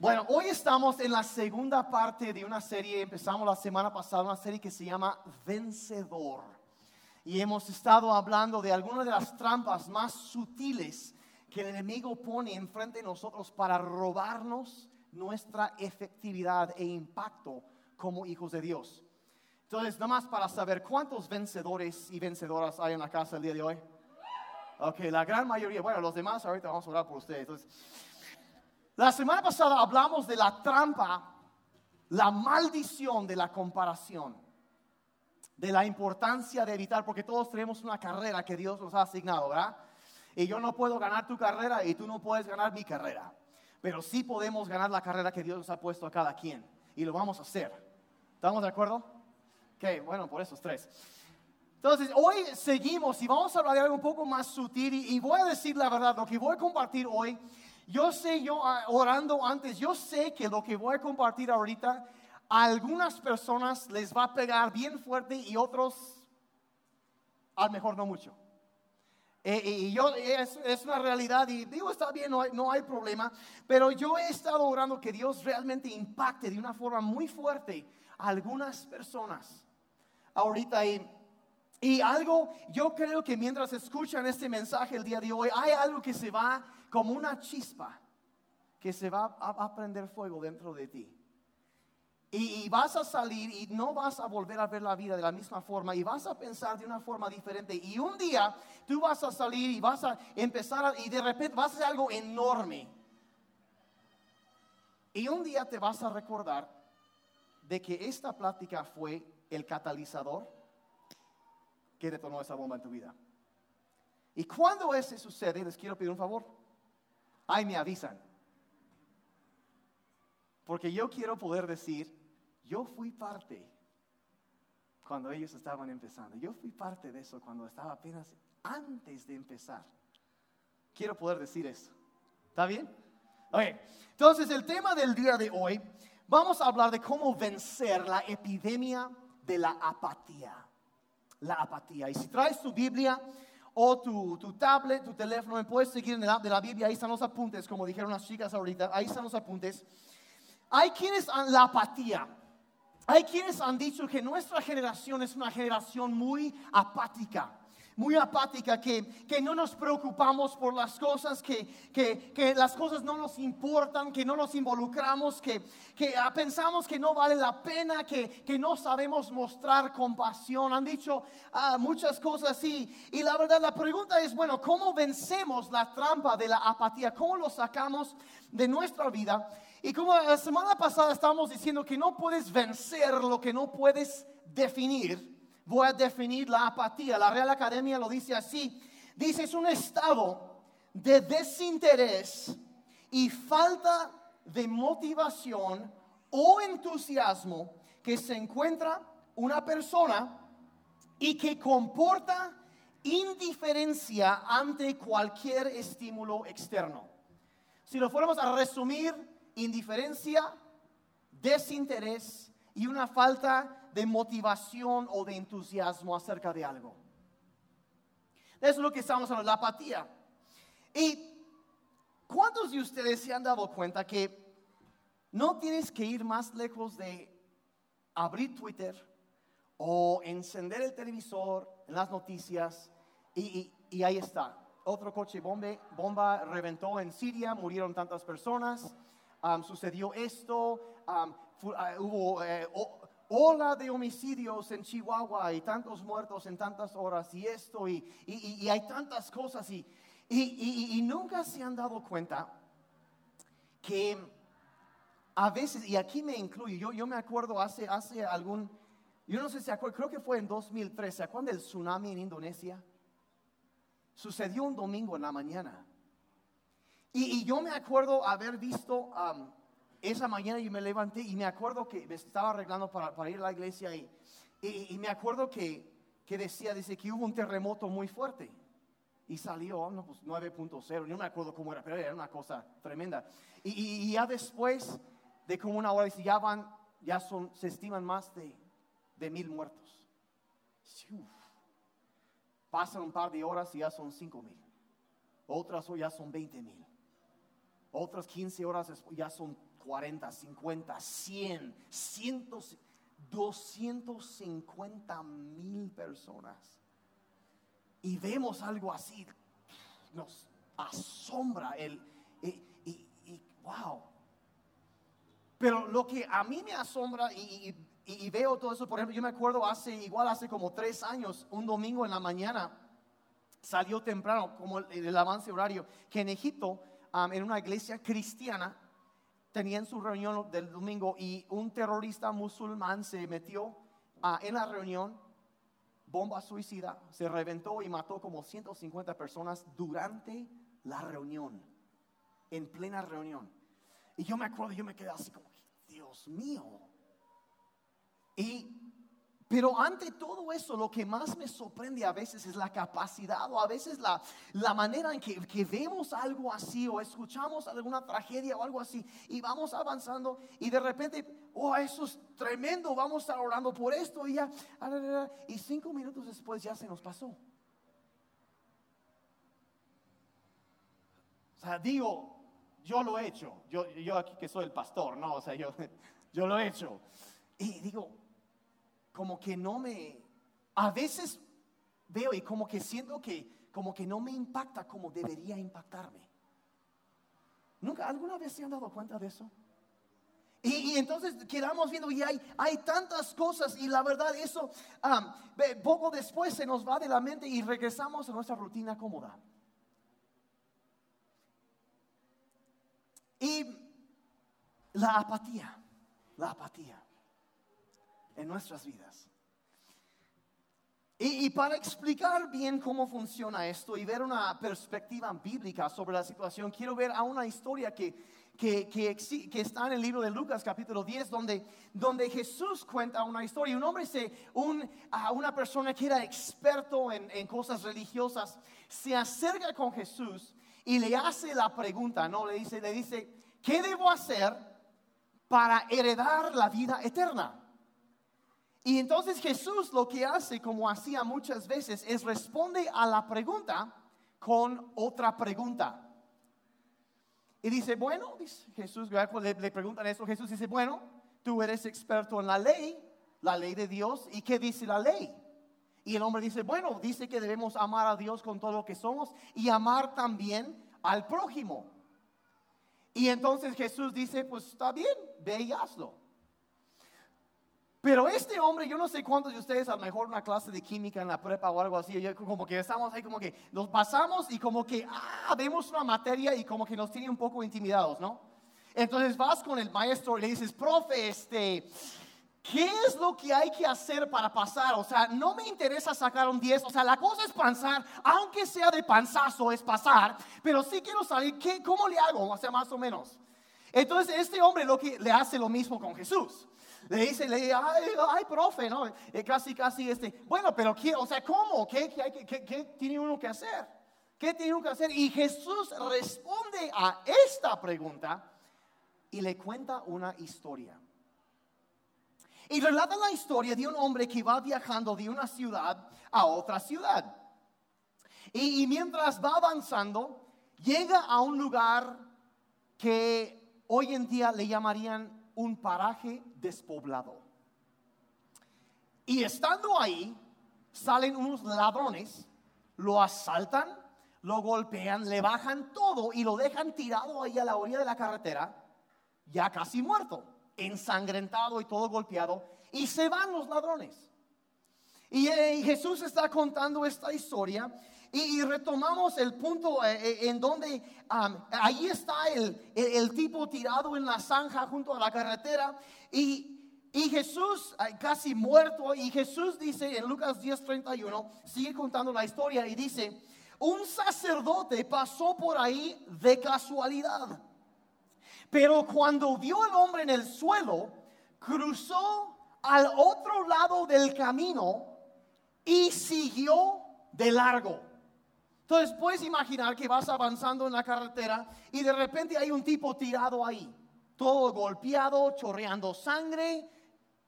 Bueno, hoy estamos en la segunda parte de una serie, empezamos la semana pasada, una serie que se llama Vencedor. Y hemos estado hablando de algunas de las trampas más sutiles que el enemigo pone enfrente de nosotros para robarnos nuestra efectividad e impacto como hijos de Dios. Entonces, nada más para saber cuántos vencedores y vencedoras hay en la casa el día de hoy. Ok, la gran mayoría. Bueno, los demás ahorita vamos a orar por ustedes. Entonces, la semana pasada hablamos de la trampa, la maldición de la comparación, de la importancia de evitar, porque todos tenemos una carrera que Dios nos ha asignado, ¿verdad? Y yo no puedo ganar tu carrera y tú no puedes ganar mi carrera, pero sí podemos ganar la carrera que Dios nos ha puesto a cada quien y lo vamos a hacer. ¿Estamos de acuerdo? Ok, bueno, por esos tres. Entonces, hoy seguimos y vamos a hablar de algo un poco más sutil y, y voy a decir la verdad, lo que voy a compartir hoy yo sé, yo ah, orando antes, yo sé que lo que voy a compartir ahorita, a algunas personas les va a pegar bien fuerte y otros a lo mejor no mucho. Eh, y yo, es, es, una realidad y digo, está bien, no hay, no hay problema, pero yo he estado orando que Dios realmente impacte de una forma muy fuerte a algunas personas. Ahorita y, y algo, yo creo que mientras escuchan este mensaje el día de hoy, hay algo que se va como una chispa que se va a, prender fuego dentro de ti. Y, vas a salir y no vas a volver a ver la vida de la misma forma y vas a pensar de una forma diferente. Y un día tú vas a salir y vas a empezar y de repente vas a hacer algo enorme. Y un día te vas a recordar de que esta plática fue el catalizador que detonó esa bomba en tu vida. Y cuando eso sucede, les quiero pedir un favor Ay, me avisan. Porque yo quiero poder decir, yo fui parte cuando ellos estaban empezando. Yo fui parte de eso cuando estaba apenas antes de empezar. Quiero poder decir eso. ¿Está bien? Ok, entonces el tema del día de hoy, vamos a hablar de cómo vencer la epidemia de la apatía. La apatía. Y si traes tu Biblia, o tu, tu, tablet, tu teléfono, me puedes seguir en el de la Biblia, ahí están los apuntes, como dijeron las chicas ahorita, ahí están los apuntes. Hay quienes apatía. Hay quienes han dicho que nuestra generación es una generación muy apática muy apática, que, que no nos preocupamos por las cosas, que, que, que, las cosas no nos importan, que no nos involucramos, que, que ah, pensamos que no vale la pena, que, que no sabemos mostrar compasión. Han dicho ah, muchas cosas así. Y la verdad, la pregunta es, bueno, ¿cómo vencemos la trampa de la apatía? ¿Cómo lo sacamos de nuestra vida? Y como la semana pasada estábamos diciendo que no puedes vencer lo que no puedes definir voy a definir la apatía. La Real Academia lo dice así. Dice, es un estado de desinterés y falta de motivación o entusiasmo que se encuentra una persona y que comporta indiferencia ante cualquier estímulo externo. Si lo fuéramos a resumir, indiferencia, desinterés y una falta de motivación o de entusiasmo acerca de algo. Eso es lo que estamos hablando, la apatía. ¿Y cuántos de ustedes se han dado cuenta que no tienes que ir más lejos de abrir Twitter o encender el televisor en las noticias y, ahí está? Otro coche bomba, bomba reventó en Siria, murieron tantas personas, sucedió esto, uh, hubo eh, ola de homicidios en Chihuahua y tantos muertos en tantas horas y esto y, hay tantas cosas y, y, nunca se han dado cuenta que a veces, y aquí me incluyo, yo, yo me acuerdo hace, hace algún, yo no sé si se acuerdan, creo que fue en 2013, ¿se acuerdan del tsunami en Indonesia? Sucedió un domingo en la mañana. Y, yo me acuerdo haber visto esa mañana yo me levanté y me acuerdo que me estaba arreglando para, ir a la iglesia y, y, me acuerdo que, que, decía, dice que hubo un terremoto muy fuerte y salió, no, pues 9.0, no me acuerdo cómo era, pero era una cosa tremenda. Y, ya después de como una hora, dice, ya van, ya son, se estiman más de, de mil muertos. Pasan un par de horas y ya son cinco mil. Otras ya son 20 mil. Otras 15 horas ya son 40, 50, 100, 100, 250 mil personas. Y vemos algo así, nos asombra el, y, wow. Pero lo que a mí me asombra y, y, veo todo eso, por ejemplo, yo me acuerdo hace, igual hace como tres años, un domingo en la mañana, salió temprano, como el, avance horario, que en Egipto, en una iglesia cristiana, tenían su reunión del domingo y un terrorista musulmán se metió ah, en la reunión, bomba suicida, se reventó y mató como 150 personas durante la reunión, en plena reunión. Y yo me acuerdo, yo me quedé así como, Dios mío. Y pero ante todo eso, lo que más me sorprende a veces es la capacidad o a veces la, la manera en que, que, vemos algo así o escuchamos alguna tragedia o algo así y vamos avanzando y de repente, oh, eso es tremendo, vamos a estar orando por esto y ya, y cinco minutos después ya se nos pasó. O sea, digo, yo lo he hecho, yo, yo aquí que soy el pastor, no, o sea, yo, yo lo he hecho. Y digo, como que no me, a veces veo y como que siento que como que no me impacta como debería impactarme. ¿Nunca, alguna vez se han dado cuenta de eso? Y, entonces quedamos viendo y hay, hay tantas cosas y la verdad eso poco después se nos va de la mente y regresamos a nuestra rutina cómoda. Y la apatía, la apatía en nuestras vidas. Y, para explicar bien cómo funciona esto y ver una perspectiva bíblica sobre la situación, quiero ver a una historia que, que, que, está en el libro de Lucas capítulo 10, donde, donde Jesús cuenta una historia. Un hombre, se, un, a una persona que era experto en, en cosas religiosas, se acerca con Jesús y le hace la pregunta, ¿no? Le dice, le dice, ¿qué debo hacer para heredar la vida eterna? Y entonces Jesús lo que hace, como hacía muchas veces, es responde a la pregunta con otra pregunta. Y dice, bueno, dice Jesús, le, le preguntan eso, Jesús dice, bueno, tú eres experto en la ley, la ley de Dios, ¿y qué dice la ley? Y el hombre dice, bueno, dice que debemos amar a Dios con todo lo que somos y amar también al prójimo. Y entonces Jesús dice, pues está bien, ve y hazlo. Pero este hombre, yo no sé cuántos de ustedes a lo mejor una clase de química en la prepa o algo así, como que estamos ahí como que nos pasamos y como que, ah, vemos una materia y como que nos tiene un poco intimidados, ¿no? Entonces vas con el maestro y le dices, profe, este, ¿qué es lo que hay que hacer para pasar? O sea, no me interesa sacar un 10, o sea, la cosa es pasar, aunque sea de panzazo, es pasar, pero sí quiero salir, ¿qué, ¿cómo le hago? O sea, más o menos. Entonces este hombre lo que le hace lo mismo con Jesús. Le dice, le dice, ay, profe, ¿no? Eh, casi, casi este, bueno, pero ¿qué, o sea, ¿cómo? ¿Qué, qué, tiene uno que hacer? ¿Qué tiene uno que hacer? Y Jesús responde a esta pregunta y le cuenta una historia. Y relata la historia de un hombre que va viajando de una ciudad a otra ciudad. Y mientras va avanzando, llega a un lugar que hoy en día le llamarían un paraje despoblado. Y estando ahí, salen unos ladrones, lo asaltan, lo golpean, le bajan todo y lo dejan tirado ahí a la orilla de la carretera, ya casi muerto, ensangrentado y todo golpeado, y se van los ladrones. Y eh, Jesús está contando esta historia y, retomamos el punto eh, eh, en donde ahí está el, tipo tirado en la zanja junto a la carretera y, Jesús casi muerto y Jesús dice en Lucas 10:31, sigue contando la historia y dice, un sacerdote pasó por ahí de casualidad, pero cuando vio al hombre en el suelo, cruzó al otro lado del camino y siguió de largo. Entonces puedes imaginar que vas avanzando en la carretera y de repente hay un tipo tirado ahí, todo golpeado, chorreando sangre.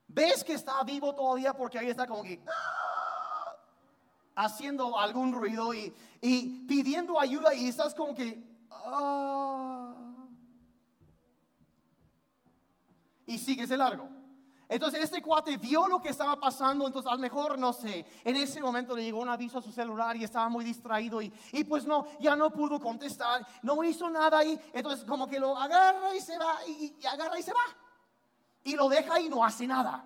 Ves que está vivo todavía porque ahí está como que ¡ah! haciendo algún ruido y, pidiendo ayuda y estás como que... ¡ah! Y sigues de largo. Entonces este cuate vio lo que estaba pasando, entonces a lo mejor, no sé, en ese momento le llegó un aviso a su celular y estaba muy distraído y, y pues no, ya no pudo contestar, no hizo nada y entonces como que lo agarra y se va, y, y agarra y se va. Y lo deja y no hace nada.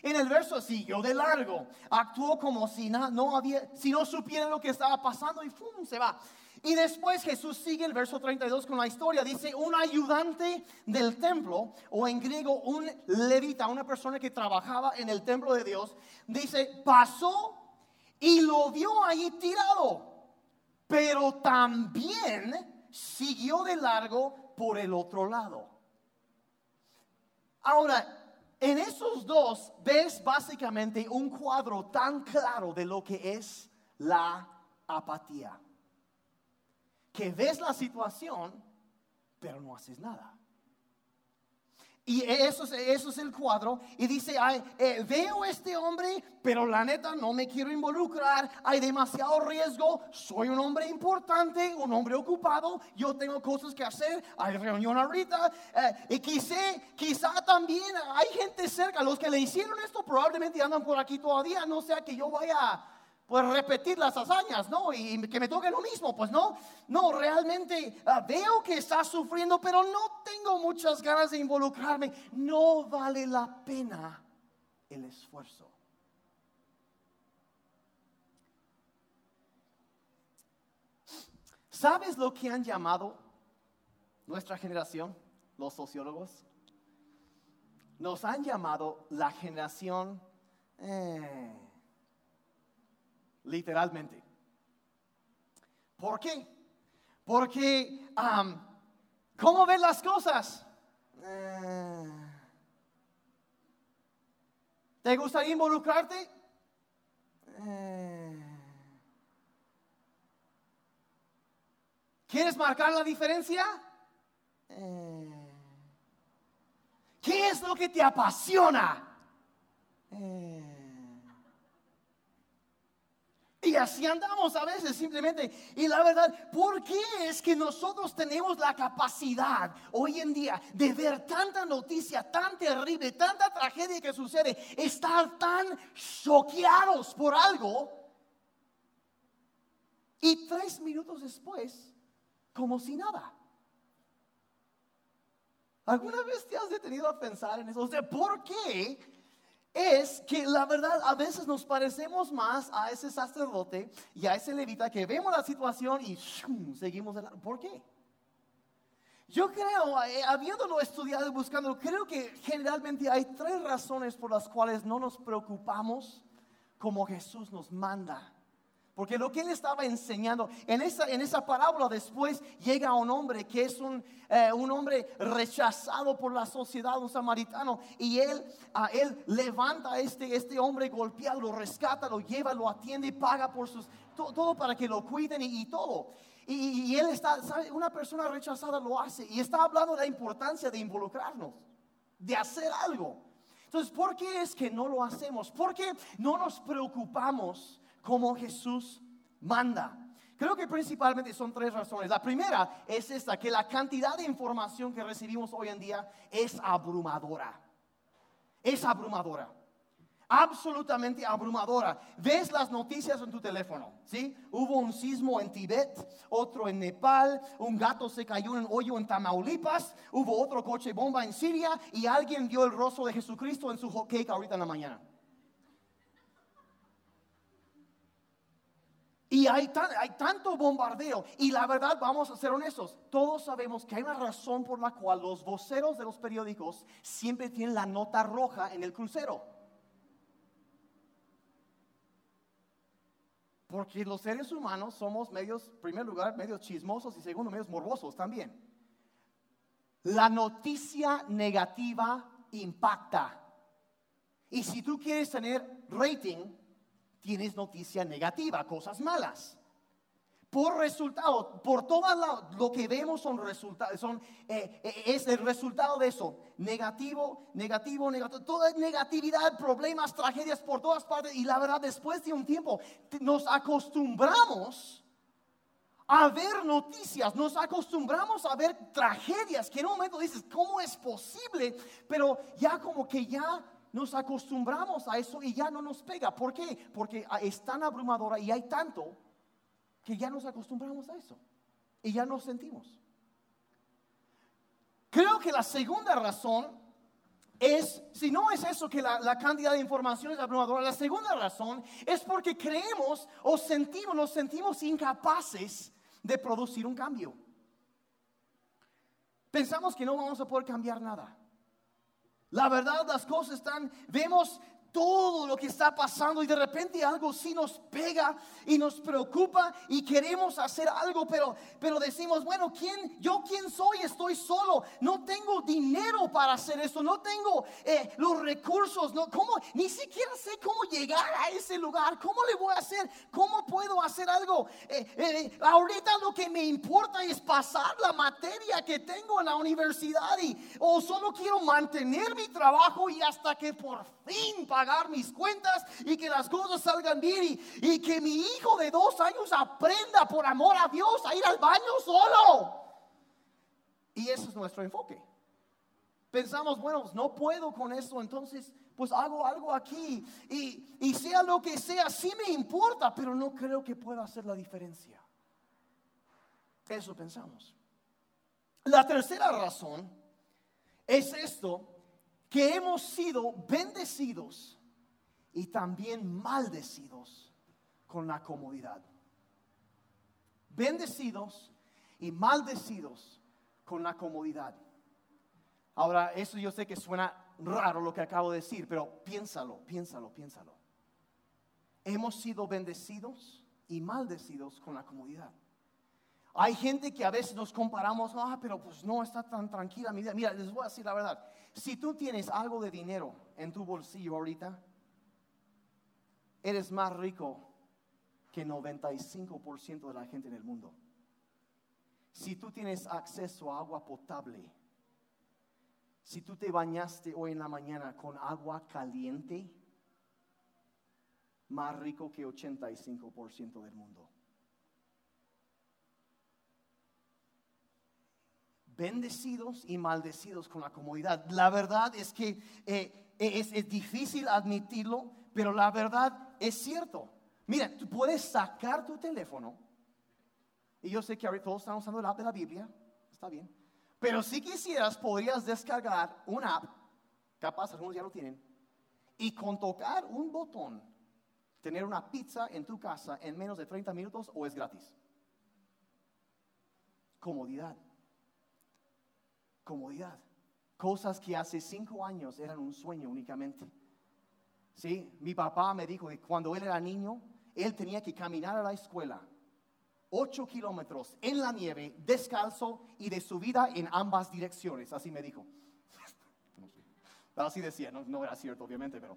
En el verso siguió de largo, actuó como si no, había, si no supiera lo que estaba pasando y ¡fum! se va. Y después Jesús sigue el verso 32 con la historia. Dice, un ayudante del templo, o en griego un levita, una persona que trabajaba en el templo de Dios, dice, pasó y lo vio ahí tirado, pero también siguió de largo por el otro lado. Ahora, en esos dos ves básicamente un cuadro tan claro de lo que es la apatía que ves la situación, pero no haces nada. Y eso es, el cuadro. Y dice, eh, veo este hombre, pero la neta no me quiero involucrar. Hay demasiado riesgo. Soy un hombre importante, un hombre ocupado. Yo tengo cosas que hacer. Hay reunión ahorita. Eh, y quizá, quizá también hay gente cerca. Los que le hicieron esto probablemente andan por aquí todavía. No sea que yo vaya pues repetir las hazañas, ¿no? Y que me toque lo mismo, pues no, no, realmente ah, veo que está sufriendo, pero no tengo muchas ganas de involucrarme. No vale la pena el esfuerzo. ¿Sabes lo que han llamado nuestra generación, los sociólogos? Nos han llamado la generación... Eh, literalmente. ¿Por qué? Porque, ¿cómo ven las cosas? Eh, ¿Te gustaría involucrarte? Eh, ¿Quieres marcar la diferencia? Eh, ¿Qué es lo que te apasiona? Y así andamos a veces simplemente. Y la verdad, ¿por qué es que nosotros tenemos la capacidad hoy en día de ver tanta noticia tan terrible, tanta tragedia que sucede, estar tan choqueados por algo? Y tres minutos después, como si nada. ¿Alguna vez te has detenido a pensar en eso? O sea, ¿por qué es que la verdad a veces nos parecemos más a ese sacerdote y a ese levita que vemos la situación y seguimos. ¿Por qué? Yo creo, eh, habiéndolo estudiado y buscando, creo que generalmente hay tres razones por las cuales no nos preocupamos como Jesús nos manda porque lo que él estaba enseñando, en esa, en esa parábola después llega un hombre que es un, eh, un hombre rechazado por la sociedad, un samaritano, y él, a él levanta a este, este hombre golpeado, lo rescata, lo lleva, lo atiende, paga por sus, todo, para que lo cuiden y, todo. Y, y, él está, ¿sabe? una persona rechazada lo hace y está hablando de la importancia de involucrarnos, de hacer algo. Entonces, ¿por qué es que no lo hacemos? ¿Por qué no nos preocupamos? Como Jesús manda. Creo que principalmente son tres razones. La primera es esta, que la cantidad de información que recibimos hoy en día es abrumadora. Es abrumadora. Absolutamente abrumadora. Ves las noticias en tu teléfono, ¿sí? Hubo un sismo en Tibet, otro en Nepal, un gato se cayó en un hoyo en Tamaulipas, hubo otro coche bomba en Siria y alguien vio el rostro de Jesucristo en su hot cake ahorita en la mañana. Y hay, hay, tanto bombardeo. Y la verdad, vamos a ser honestos, todos sabemos que hay una razón por la cual los voceros de los periódicos siempre tienen la nota roja en el crucero. Porque los seres humanos somos medios, en primer lugar, medios chismosos y segundo, medios morbosos también. La noticia negativa impacta. Y si tú quieres tener rating, tienes noticia negativa, cosas malas. Por resultado, por todo lo que vemos son resultados, son, eh, eh, es el resultado de eso. Negativo, negativo, negativo, toda negatividad, problemas, tragedias por todas partes. Y la verdad, después de un tiempo, nos acostumbramos a ver noticias, nos acostumbramos a ver tragedias que en un momento dices, ¿cómo es posible? Pero ya como que ya nos acostumbramos a eso y ya no nos pega. ¿Por qué? Porque es tan abrumadora y hay tanto que ya nos acostumbramos a eso y ya nos sentimos. Creo que la segunda razón es, si no es eso que la, cantidad de información es abrumadora, la segunda razón es porque creemos o sentimos, nos sentimos incapaces de producir un cambio. Pensamos que no vamos a poder cambiar nada. La verdad, las cosas están, vemos todo lo que está pasando y de repente algo sí nos pega y nos preocupa y queremos hacer algo, pero, pero decimos, bueno, ¿quién, yo quién soy? Estoy solo, no tengo dinero para hacer eso, no tengo eh, los recursos, no, ¿cómo? ni siquiera sé cómo llegar a ese lugar, ¿cómo le voy a hacer? ¿Cómo puedo hacer algo? Eh, eh, ahorita lo que me importa es pasar la materia que tengo en la universidad y, o solo quiero mantener mi trabajo y hasta que por fin pagar mis cuentas y que las cosas salgan bien y, que mi hijo de dos años aprenda por amor a Dios a ir al baño solo. Y ese es nuestro enfoque. Pensamos, bueno, pues no puedo con eso, entonces pues hago algo aquí y, y sea lo que sea, sí me importa, pero no creo que pueda hacer la diferencia. Eso pensamos. La tercera razón es esto, que hemos sido bendecidos y también maldecidos con la comodidad. Bendecidos y maldecidos con la comodidad. Ahora, eso yo sé que suena raro lo que acabo de decir, pero piénsalo, piénsalo, piénsalo. Hemos sido bendecidos y maldecidos con la comodidad. Hay gente que a veces nos comparamos, ah, pero pues no está tan tranquila mi vida. Mira, les voy a decir la verdad. Si tú tienes algo de dinero en tu bolsillo ahorita, eres más rico que 95% de la gente en el mundo. Si tú tienes acceso a agua potable, si tú te bañaste hoy en la mañana con agua caliente, más rico que 85% del mundo. Bendecidos y maldecidos con la comodidad. La verdad es que eh, es, difícil admitirlo, pero la verdad es cierto. Mira, tú puedes sacar tu teléfono, y yo sé que todos están usando el app de la Biblia, está bien, pero si quisieras podrías descargar una app, capaz algunos ya lo tienen, y con tocar un botón, tener una pizza en tu casa en menos de 30 minutos o es gratis. Comodidad comodidad. Cosas que hace cinco años eran un sueño únicamente. ¿Sí? Mi papá me dijo que cuando él era niño, él tenía que caminar a la escuela ocho kilómetros en la nieve, descalzo y de subida en ambas direcciones. Así me dijo. Así decía, no, no, era cierto obviamente, pero,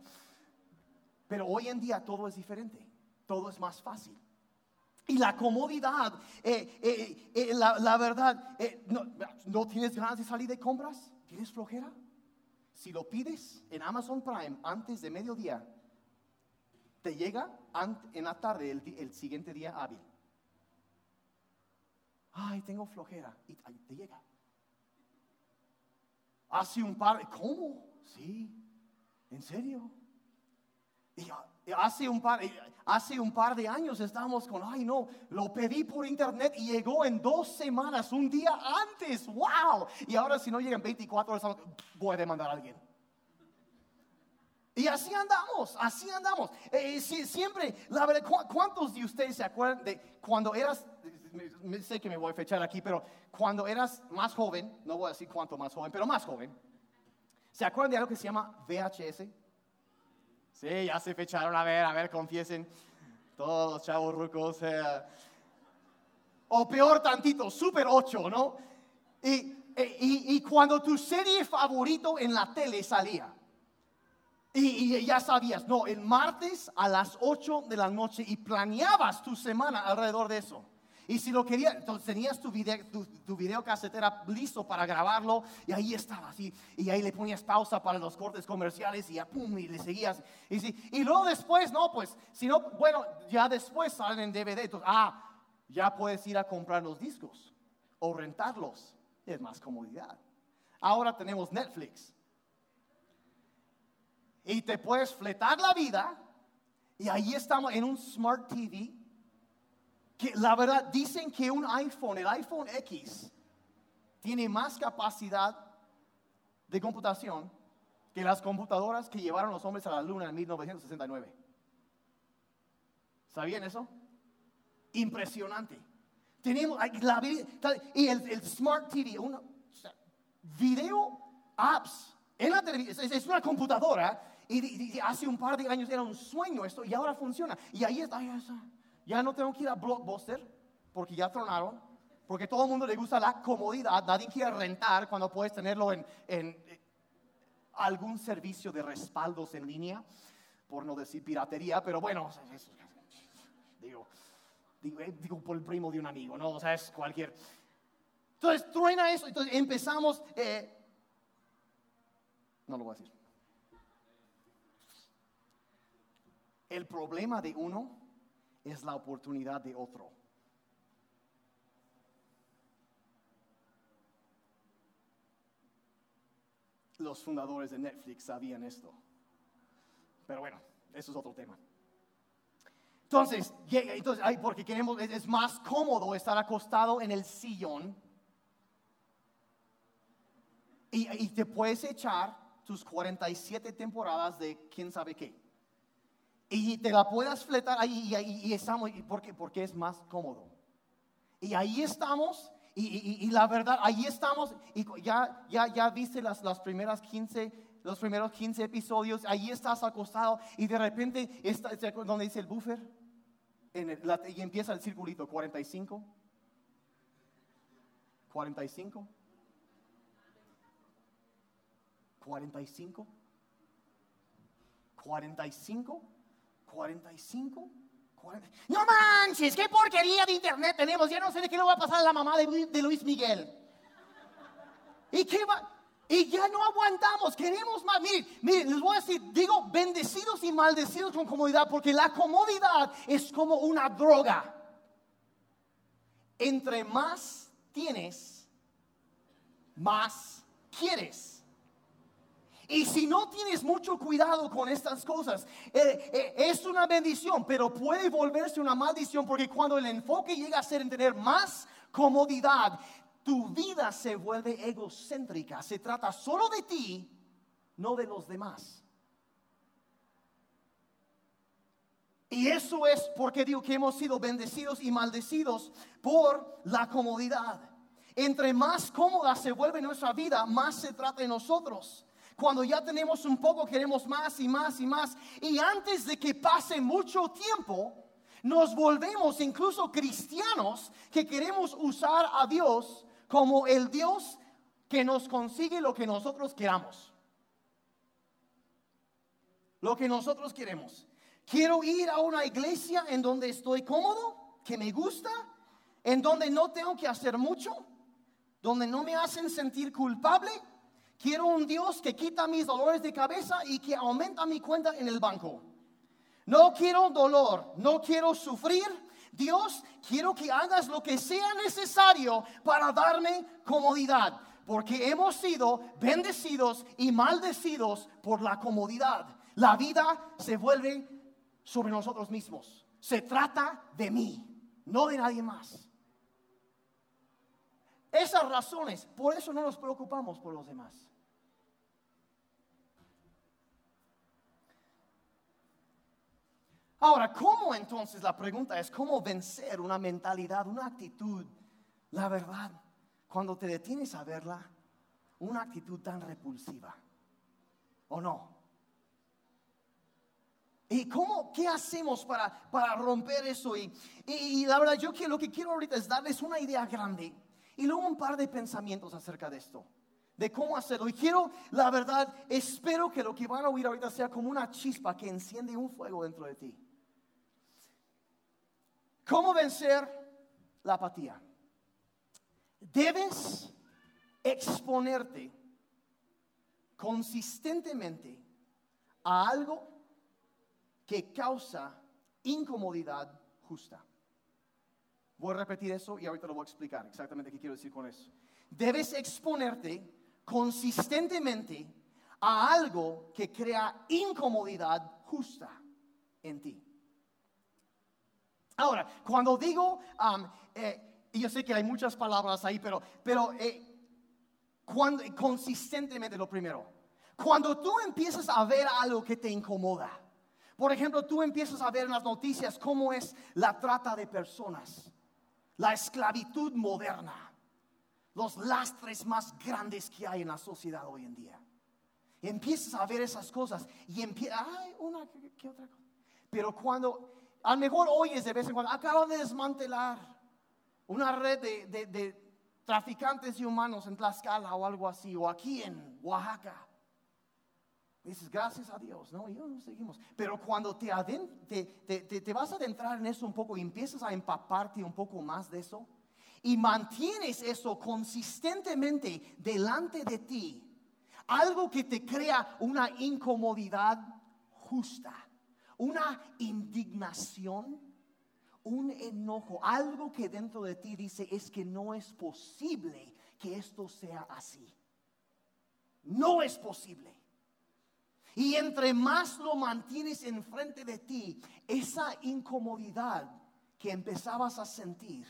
pero hoy en día todo es diferente, todo es más fácil. Y la comodidad, eh, eh, eh, la, verdad, no, no, tienes ganas de salir de compras? ¿Tienes flojera? Si lo pides en Amazon Prime antes de mediodía, te llega en la tarde el, siguiente día hábil. Ay, tengo flojera. Y te llega. Hace un par, ¿cómo? Sí, ¿en serio? Y Hace un, par, hace un par de años estábamos con, ay no, lo pedí por internet y llegó en dos semanas, un día antes, wow. Y ahora si no llegan 24 horas, voy a demandar a alguien. Y así andamos, así andamos. Eh, siempre, la verdad, ¿cuántos de ustedes se acuerdan de cuando eras, sé que me voy a fechar aquí, pero cuando eras más joven, no voy a decir cuánto más joven, pero más joven, ¿se acuerdan de algo que se llama VHS? Sí, ya se fecharon a ver, a ver, confiesen. Todos los chavos rucos. o peor tantito, Super 8, ¿no? Y, y, cuando tu serie favorito en la tele salía. Y, y, ya sabías, no, el martes a las 8 de la noche y planeabas tu semana alrededor de eso. Y si lo querías, entonces tenías tu video, tu, video casetera listo para grabarlo y ahí estaba así. Y ahí le ponías pausa para los cortes comerciales y ya pum, y le seguías. Y, y luego después, no, pues, si no, bueno, ya después salen en DVD. Entonces, ah, Ya puedes ir a comprar los discos o rentarlos. Es más comodidad. Ahora tenemos Netflix. Y te puedes fletar la vida. Y ahí estamos en un Smart TV. Que la verdad dicen que un iPhone, el iPhone X, tiene más capacidad de computación que las computadoras que llevaron los hombres a la luna en 1969. ¿Sabían eso? Impresionante. Tenemos la, y el, Smart TV, video apps en la televisión, es, una computadora y, hace un par de años era un sueño esto y ahora funciona. Y ahí está, ya no tengo que ir a Blockbuster porque ya tronaron, porque todo el mundo le gusta la comodidad, nadie quiere rentar cuando puedes tenerlo en, en algún servicio de respaldos en línea, por no decir piratería, pero bueno, digo, eh, digo, por el primo de un amigo, ¿no? O sea, es cualquier. Entonces, truena eso, entonces empezamos, eh, no lo voy a decir. El problema de uno es la oportunidad de otro. los fundadores de Netflix sabían esto. Pero bueno, eso es otro tema. Entonces, entonces porque queremos, es más cómodo estar acostado en el sillón y, te puedes echar tus 47 temporadas de quién sabe qué. Y te la puedas fletar ahí y, estamos, porque, porque es más cómodo. Y ahí estamos y, la verdad, ahí estamos, y ya, ya, ya viste las, las primeras 15, los primeros 15 episodios, ahí estás acostado y de repente, está, donde dice el buffer? En y empieza el circulito, 45, 45, 45, 45, 45. No manches, qué porquería de internet tenemos. Ya no sé de qué le va a pasar a la mamá de, Luis Miguel. ¿Y qué va? Y ya no aguantamos, queremos más. Miren, miren, les voy a decir, digo bendecidos y maldecidos con comodidad, porque la comodidad es como una droga. Entre más tienes, más quieres. Y si no tienes mucho cuidado con estas cosas, eh, eh, es una bendición, pero puede volverse una maldición porque cuando el enfoque llega a ser en tener más comodidad, tu vida se vuelve egocéntrica. Se trata solo de ti, no de los demás. Y eso es porque digo que hemos sido bendecidos y maldecidos por la comodidad. Entre más cómoda se vuelve nuestra vida, más se trata de nosotros. Cuando ya tenemos un poco, queremos más y más y más. Y antes de que pase mucho tiempo, nos volvemos incluso cristianos que queremos usar a Dios como el Dios que nos consigue lo que nosotros queramos. Lo que nosotros queremos. Quiero ir a una iglesia en donde estoy cómodo, que me gusta, en donde no tengo que hacer mucho, donde no me hacen sentir culpable Quiero un Dios que quita mis dolores de cabeza y que aumenta mi cuenta en el banco. No quiero dolor, no quiero sufrir. Dios, quiero que hagas lo que sea necesario para darme comodidad, porque hemos sido bendecidos y maldecidos por la comodidad. La vida se vuelve sobre nosotros mismos. Se trata de mí, no de nadie más. Esas razones, por eso no nos preocupamos por los demás. Ahora, ¿cómo entonces la pregunta es cómo vencer una mentalidad, una actitud, la verdad, cuando te detienes a verla, una actitud tan repulsiva? ¿O no? ¿Y cómo, qué hacemos para, para romper eso? Y, y, la verdad, yo que, lo que quiero ahorita es darles una idea grande y luego un par de pensamientos acerca de esto, de cómo hacerlo. Y quiero, la verdad, espero que lo que van a oír ahorita sea como una chispa que enciende un fuego dentro de ti. ¿Cómo vencer la apatía? Debes exponerte consistentemente a algo que causa incomodidad justa. Voy a repetir eso y ahorita lo voy a explicar exactamente qué quiero decir con eso. Debes exponerte consistentemente a algo que crea incomodidad justa en ti. Ahora, cuando digo, um, eh, yo sé que hay muchas palabras ahí, pero, pero eh, cuando, consistentemente lo primero, cuando tú empiezas a ver algo que te incomoda, por ejemplo, tú empiezas a ver en las noticias cómo es la trata de personas, la esclavitud moderna, los lastres más grandes que hay en la sociedad hoy en día. empiezas a ver esas cosas y empieza, ay, una, ¿qué, otra cosa? Pero cuando, a lo mejor oyes de vez en cuando, acaban de desmantelar una red de, de traficantes de humanos en Tlaxcala o algo así, o aquí en Oaxaca. Dices, gracias a Dios, ¿no? Y no seguimos. Pero cuando te, te, te, vas a adentrar en eso un poco y empiezas a empaparte un poco más de eso, y mantienes eso consistentemente delante de ti, algo que te crea una incomodidad justa, una indignación, un enojo, algo que dentro de ti dice es que no es posible que esto sea así. No es posible. Y entre más lo mantienes enfrente de ti, esa incomodidad que empezabas a sentir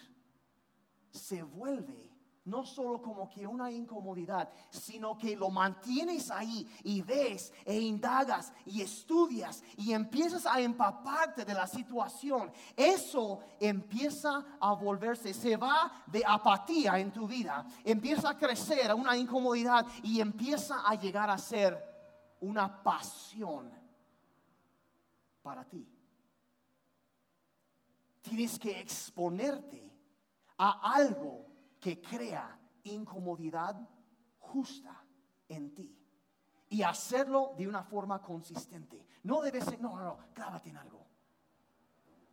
se vuelve no solo como que una incomodidad, sino que lo mantienes ahí y ves e indagas y estudias y empiezas a empaparte de la situación. Eso empieza a volverse, se va de apatía en tu vida, empieza a crecer una incomodidad y empieza a llegar a ser una pasión para ti. Tienes que exponerte a algo que crea incomodidad justa en ti y hacerlo de una forma consistente. No debe ser, no, no, no, clávate en algo.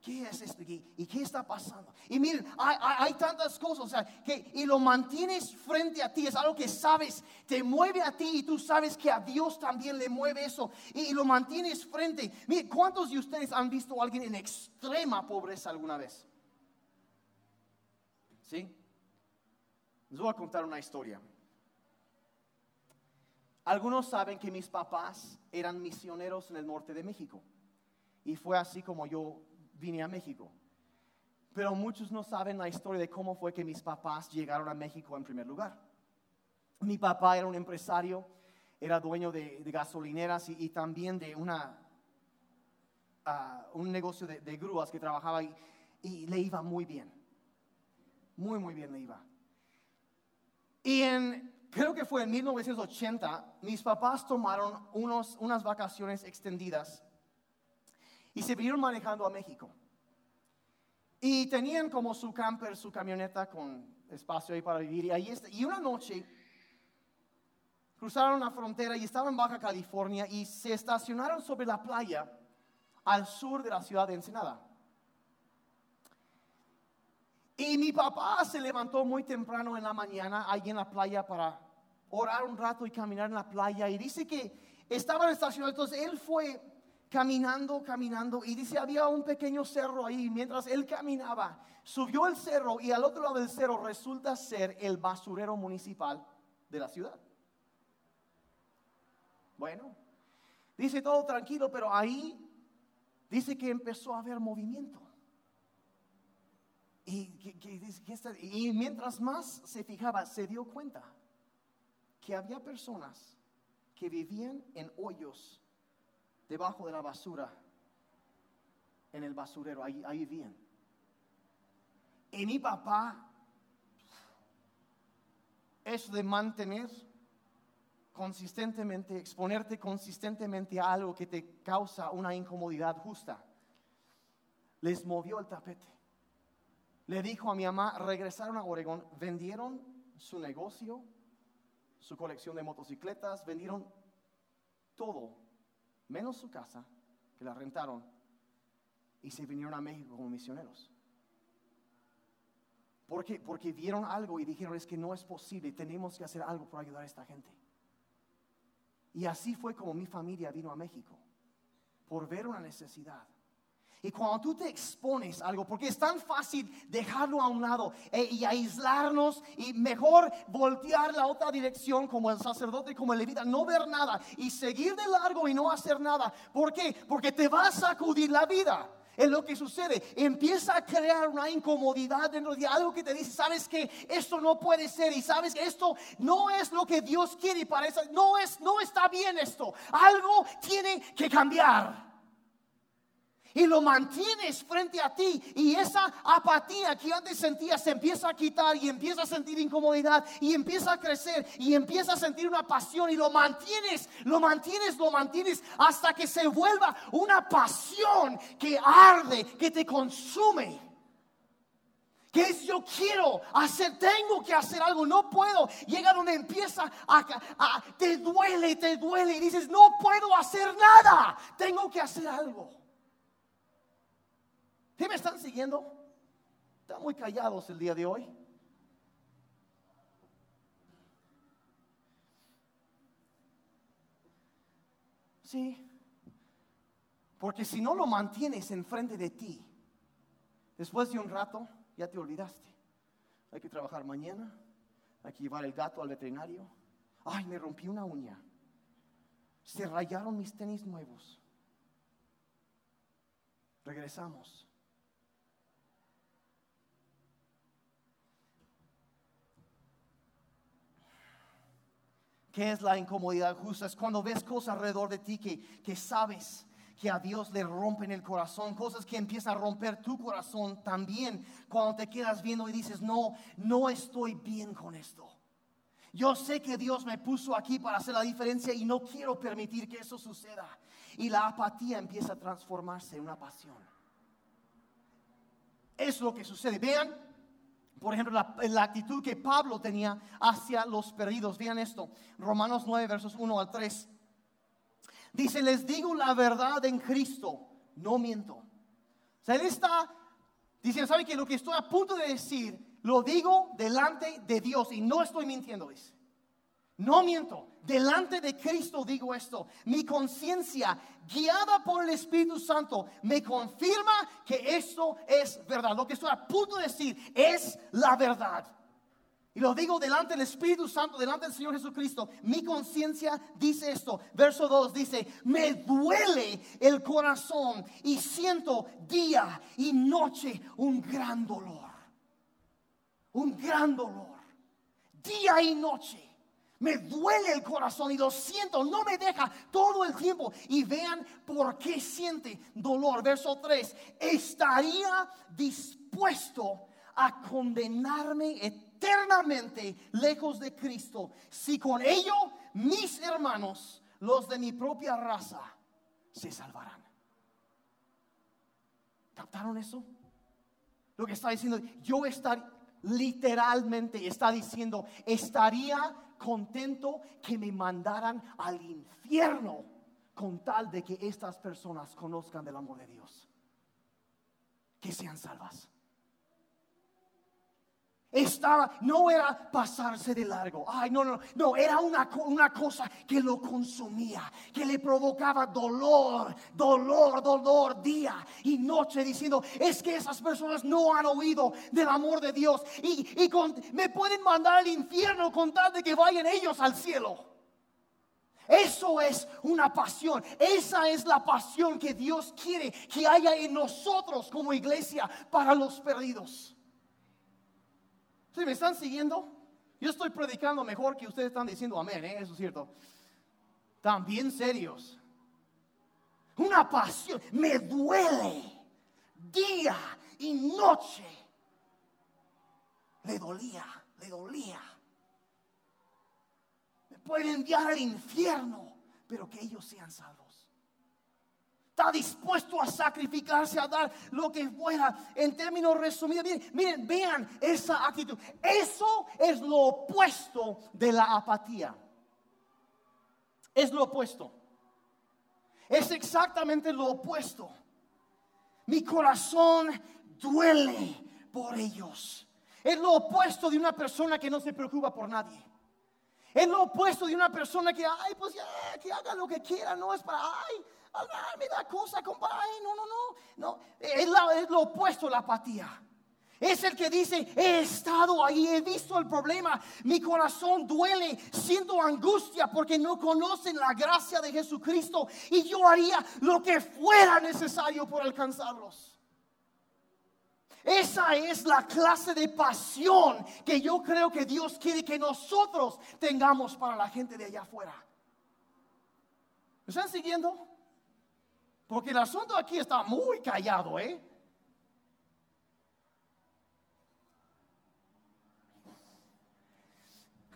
¿Qué es esto aquí? ¿Y qué está pasando? Y miren, hay, tantas cosas, o sea, que y lo mantienes frente a ti, es algo que sabes, te mueve a ti y tú sabes que a Dios también le mueve eso y, lo mantienes frente. Miren, ¿cuántos de ustedes han visto a alguien en extrema pobreza alguna vez? ¿Sí? Les voy a contar una historia. Algunos saben que mis papás eran misioneros en el norte de México. Y fue así como yo vine a México. Pero muchos no saben la historia de cómo fue que mis papás llegaron a México en primer lugar. Mi papá era un empresario, era dueño de, gasolineras y, también de una, ah, un negocio de, grúas que trabajaba y, y le iba muy bien. Muy, muy bien le iba. Y en, creo que fue en 1980, mis papás tomaron unos, unas vacaciones extendidas y se vinieron manejando a México. Y tenían como su camper, su camioneta con espacio ahí para vivir. Y, ahí y una noche cruzaron la frontera y estaban en Baja California y se estacionaron sobre la playa al sur de la ciudad de Ensenada. Y mi papá se levantó muy temprano en la mañana ahí en la playa para orar un rato y caminar en la playa. Y dice que estaban estacionados. Entonces él fue caminando, caminando, y dice, había un pequeño cerro ahí, mientras él caminaba, subió el cerro y al otro lado del cerro resulta ser el basurero municipal de la ciudad. Bueno, dice todo tranquilo, pero ahí dice que empezó a haber movimiento. Y, y mientras más se fijaba, se dio cuenta que había personas que vivían en hoyos debajo de la basura, en el basurero, ahí, ahí bien. Y mi papá, es de mantener consistentemente, exponerte consistentemente a algo que te causa una incomodidad justa. Les movió el tapete. Le dijo a mi mamá, regresaron a Oregón, vendieron su negocio, su colección de motocicletas, vendieron todo menos su casa, que la rentaron, y se vinieron a México como misioneros. ¿Por qué? Porque vieron algo y dijeron, es que no es posible, tenemos que hacer algo para ayudar a esta gente. Y así fue como mi familia vino a México, por ver una necesidad. Y cuando tú te expones algo, porque es tan fácil dejarlo a un lado eh, y aislarnos y mejor voltear la otra dirección como el sacerdote, como el levita, no ver nada y seguir de largo y no hacer nada. ¿Por qué? Porque te va a sacudir la vida. Es lo que sucede. Empieza a crear una incomodidad dentro de algo que te dice, sabes que esto no puede ser y sabes que esto no es lo que Dios quiere para eso no es, no está bien esto. Algo tiene que cambiar y lo mantienes frente a ti y esa apatía que antes sentías se empieza a quitar y empieza a sentir incomodidad y empieza a crecer y empieza a sentir una pasión y lo mantienes, lo mantienes, lo mantienes hasta que se vuelva una pasión que arde, que te consume. Que es yo quiero hacer, tengo que hacer algo, no puedo. Llega donde empieza a, te duele, te duele y dices, no puedo hacer nada, tengo que hacer algo. ¿Sí me están siguiendo? Están muy callados el día de hoy. Sí. Porque si no lo mantienes enfrente de ti, después de un rato ya te olvidaste. Hay que trabajar mañana, hay que llevar el gato al veterinario. Ay, me rompí una uña. Se rayaron mis tenis nuevos. Regresamos. ¿Qué es la incomodidad justa? Es cuando ves cosas alrededor de ti que, que sabes que a Dios le rompen el corazón, cosas que empiezan a romper tu corazón también cuando te quedas viendo y dices, no, no estoy bien con esto. Yo sé que Dios me puso aquí para hacer la diferencia y no quiero permitir que eso suceda. Y la apatía empieza a transformarse en una pasión. Es lo que sucede. Vean, por ejemplo, la, actitud que Pablo tenía hacia los perdidos. Vean esto, Romanos 9, versos 1 al 3. Dice, les digo la verdad en Cristo, no miento. O sea, él está diciendo, ¿sabe que lo que estoy a punto de decir, lo digo delante de Dios y no estoy mintiendo? No miento, delante de Cristo digo esto. Mi conciencia, guiada por el Espíritu Santo, me confirma que esto es verdad. Lo que estoy a punto de decir es la verdad. Y lo digo delante del Espíritu Santo, delante del Señor Jesucristo. Mi conciencia dice esto. Verso 2 dice, me duele el corazón y siento día y noche un gran dolor. Un gran dolor. Día y noche me duele el corazón y lo siento, no me deja todo el tiempo. Y vean por qué siente dolor. Verso 3, estaría dispuesto a condenarme eternamente lejos de Cristo si con ello mis hermanos, los de mi propia raza, se salvarán. ¿Captaron eso? Lo que está diciendo, yo estaría, literalmente está diciendo, estaría contento que me mandaran al infierno con tal de que estas personas conozcan del amor de Dios. Que sean salvas. Estaba, no era pasarse de largo. Ay, no, no, no, era una, una cosa que lo consumía, que le provocaba dolor, dolor, dolor, día y noche, diciendo, es que esas personas no han oído del amor de Dios y, y me pueden mandar al infierno con tal de que vayan ellos al cielo. Eso es una pasión. Esa es la pasión que Dios quiere que haya en nosotros como iglesia para los perdidos. ¿Sí me están siguiendo? Yo estoy predicando mejor que ustedes están diciendo amén, ¿eh? eso es cierto. También serios. Una pasión, me duele día y noche. Le dolía, le dolía. Me pueden enviar al infierno, pero que ellos sean salvos está dispuesto a sacrificarse, a dar lo que fuera. En términos resumidos, miren, miren, vean esa actitud. Eso es lo opuesto de la apatía. Es lo opuesto. Es exactamente lo opuesto. Mi corazón duele por ellos. Es lo opuesto de una persona que no se preocupa por nadie. Es lo opuesto de una persona que, ay, pues ya, que haga lo que quiera, no es para, ay, me da cosa, compadre. No, no, no. no. Es, lo opuesto la apatía. Es el que dice, he estado ahí, he visto el problema, mi corazón duele, siento angustia porque no conocen la gracia de Jesucristo y yo haría lo que fuera necesario por alcanzarlos. Esa es la clase de pasión que yo creo que Dios quiere que nosotros tengamos para la gente de allá afuera. ¿Me están siguiendo? Porque el asunto aquí está muy callado, ¿eh?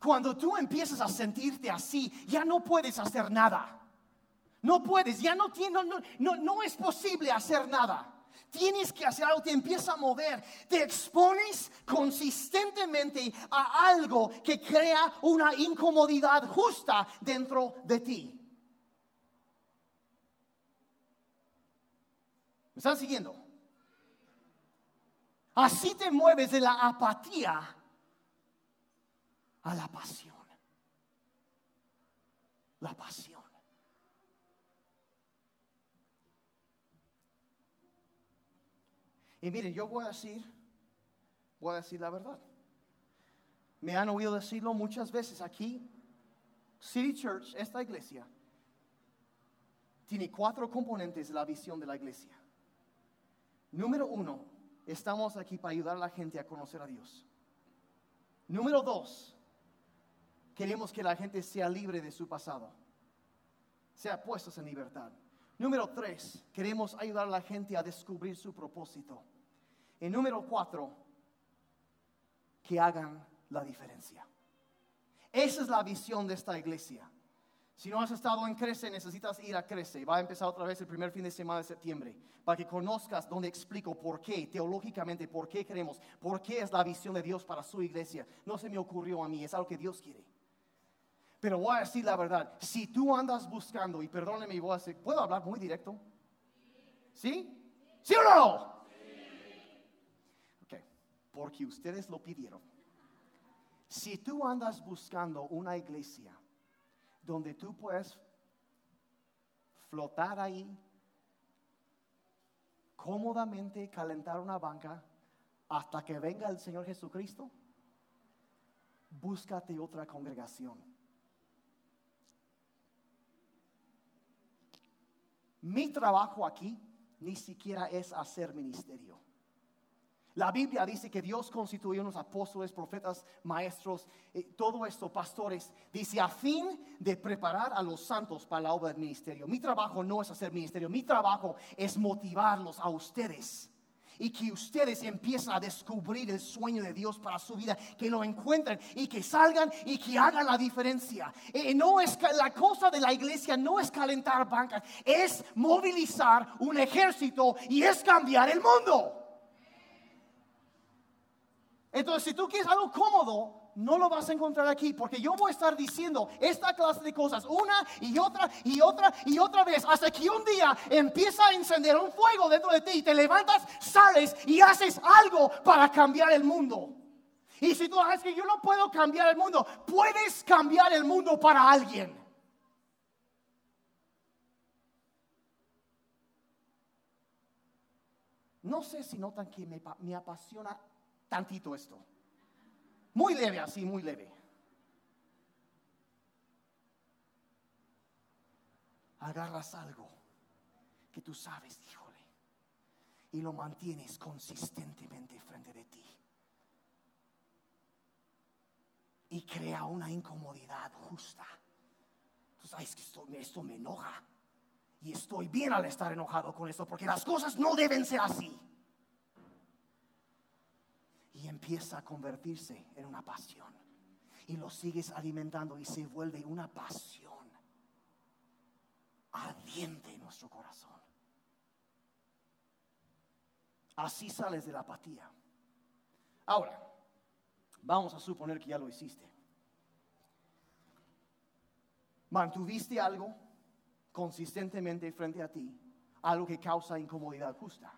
Cuando tú empiezas a sentirte así, ya no puedes hacer nada. No puedes, ya no, tiene, no, no, no, es posible hacer nada. Tienes que hacer algo, te empieza a mover, te expones consistentemente a algo que crea una incomodidad justa dentro de ti. ¿Me están siguiendo? Así te mueves de la apatía a la pasión. La pasión. Y miren, yo voy a decir, voy a decir la verdad. Me han oído decirlo muchas veces aquí. City Church, esta iglesia, tiene cuatro componentes de la visión de la iglesia. Número uno, estamos aquí para ayudar a la gente a conocer a Dios. Número dos, queremos que la gente sea libre de su pasado, sea puestos en libertad. Número tres, queremos ayudar a la gente a descubrir su propósito. Y número cuatro, que hagan la diferencia. Esa es la visión de esta iglesia. Si no has estado en Crece, necesitas ir a Crece. Va a empezar otra vez el primer fin de semana de septiembre. Para que conozcas donde explico por qué, teológicamente, por qué queremos, por qué es la visión de Dios para su iglesia. No se me ocurrió a mí, es algo que Dios quiere. Pero voy a decir la verdad. Si tú andas buscando, y perdóneme, voy a decir, ¿puedo hablar muy directo? ¿Sí? ¿Sí o no? Ok, porque ustedes lo pidieron. Si tú andas buscando una iglesia donde tú puedes flotar ahí cómodamente, calentar una banca hasta que venga el Señor Jesucristo, búscate otra congregación. Mi trabajo aquí ni siquiera es hacer ministerio. La Biblia dice que Dios constituyó unos apóstoles, profetas, maestros, eh, todo esto, pastores, dice a fin de preparar a los santos para la obra del ministerio. Mi trabajo no es hacer ministerio, mi trabajo es motivarlos a ustedes y que ustedes empiecen a descubrir el sueño de Dios para su vida, que lo encuentren y que salgan y que hagan la diferencia. Eh, no es la cosa de la iglesia no es calentar bancas, es movilizar un ejército y es cambiar el mundo. Entonces, si tú quieres algo cómodo, no lo vas a encontrar aquí, porque yo voy a estar diciendo esta clase de cosas una y otra y otra y otra vez, hasta que un día empieza a encender un fuego dentro de ti y te levantas, sales y haces algo para cambiar el mundo. Y si tú dices que yo no puedo cambiar el mundo, puedes cambiar el mundo para alguien. No sé si notan que me apasiona tantito esto. Muy leve, así, muy leve. Agarras algo que tú sabes, híjole, y lo mantienes consistentemente frente de ti. Y crea una incomodidad justa. Tú sabes que esto, esto me enoja. Y estoy bien al estar enojado con esto, porque las cosas no deben ser así y empieza a convertirse en una pasión. Y lo sigues alimentando y se vuelve una pasión ardiente en nuestro corazón. Así sales de la apatía. Ahora, vamos a suponer que ya lo hiciste. Mantuviste algo consistentemente frente a ti, algo que causa incomodidad justa.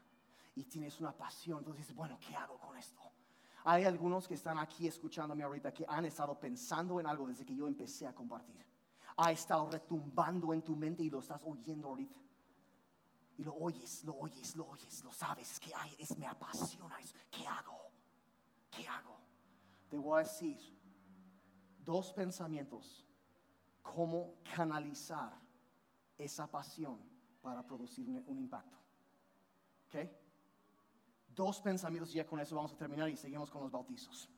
Y tienes una pasión, entonces bueno, ¿qué hago con esto? Hay algunos que están aquí escuchándome ahorita que han estado pensando en algo desde que yo empecé a compartir. Ha estado retumbando en tu mente y lo estás oyendo ahorita. y lo oyes, lo oyes, lo oyes, lo sabes, es que ay, es, me apasiona ¿Qué hago? ¿Qué hago? Te voy a decir dos pensamientos, cómo canalizar esa pasión para producir un impacto. ¿Ok? Dos pensamientos, ya con eso vamos a terminar y seguimos con los bautizos.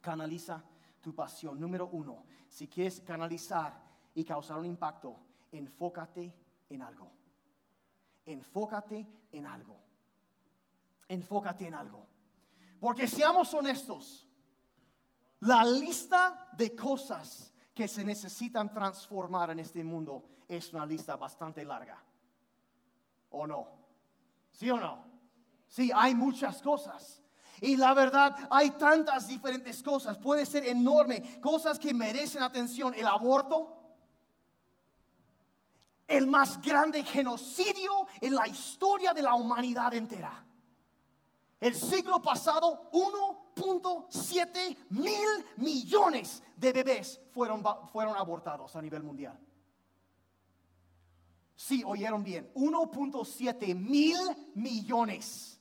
Canaliza tu pasión. Número uno, si quieres canalizar y causar un impacto, enfócate en algo. Enfócate en algo. Enfócate en algo. Porque seamos honestos, la lista de cosas que se necesitan transformar en este mundo es una lista bastante larga. ¿O no? ¿Sí o no? Sí, hay muchas cosas. Y la verdad, hay tantas diferentes cosas. Puede ser enorme. Cosas que merecen atención. El aborto. El más grande genocidio en la historia de la humanidad entera. El siglo pasado, 1.7 mil millones de bebés fueron, fueron abortados a nivel mundial. Sí, oyeron bien, 1.7 mil millones.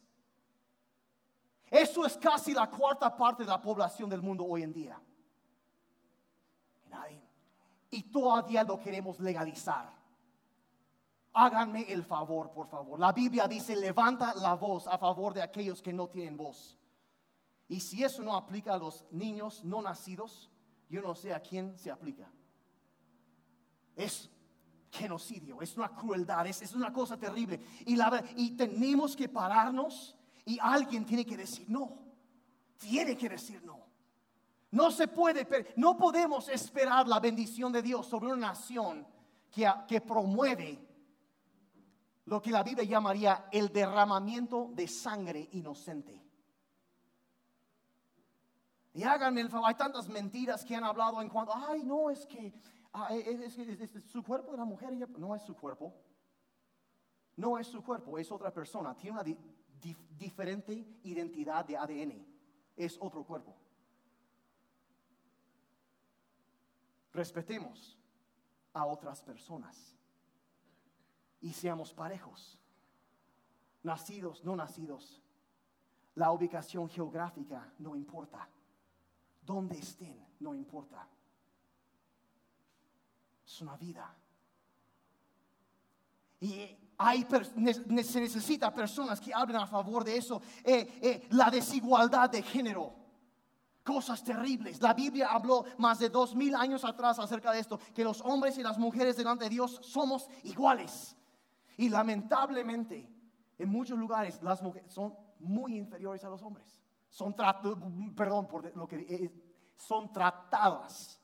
Eso es casi la cuarta parte de la población del mundo hoy en día. Y todavía lo queremos legalizar. Háganme el favor, por favor. La Biblia dice, levanta la voz a favor de aquellos que no tienen voz. Y si eso no aplica a los niños no nacidos, yo no sé a quién se aplica. Es genocidio, es una crueldad, es, una cosa terrible. Y, tenemos que pararnos y alguien tiene que decir no. Tiene que decir no. No se puede, no podemos esperar la bendición de Dios sobre una nación que, promueve lo que la Biblia llamaría el derramamiento de sangre inocente. Y háganme el favor, hay tantas mentiras que han hablado en cuanto, ay, no, es que, ah, es, su cuerpo de la mujer, no es su cuerpo. No es su cuerpo, es otra persona. Tiene una diferente identidad de ADN. Es otro cuerpo. Respetemos a otras personas y seamos parejos, nacidos, no nacidos. La ubicación geográfica no importa. Donde estén, no importa. Es una vida. Y hay, se necesita personas que hablen a favor de eso. Eh, eh, la desigualdad de género. Cosas terribles. La Biblia habló más de dos mil años atrás acerca de esto. Que los hombres y las mujeres delante de Dios somos iguales. Y lamentablemente, en muchos lugares las mujeres son muy inferiores a los hombres. Son perdón por lo que eh, son tratadas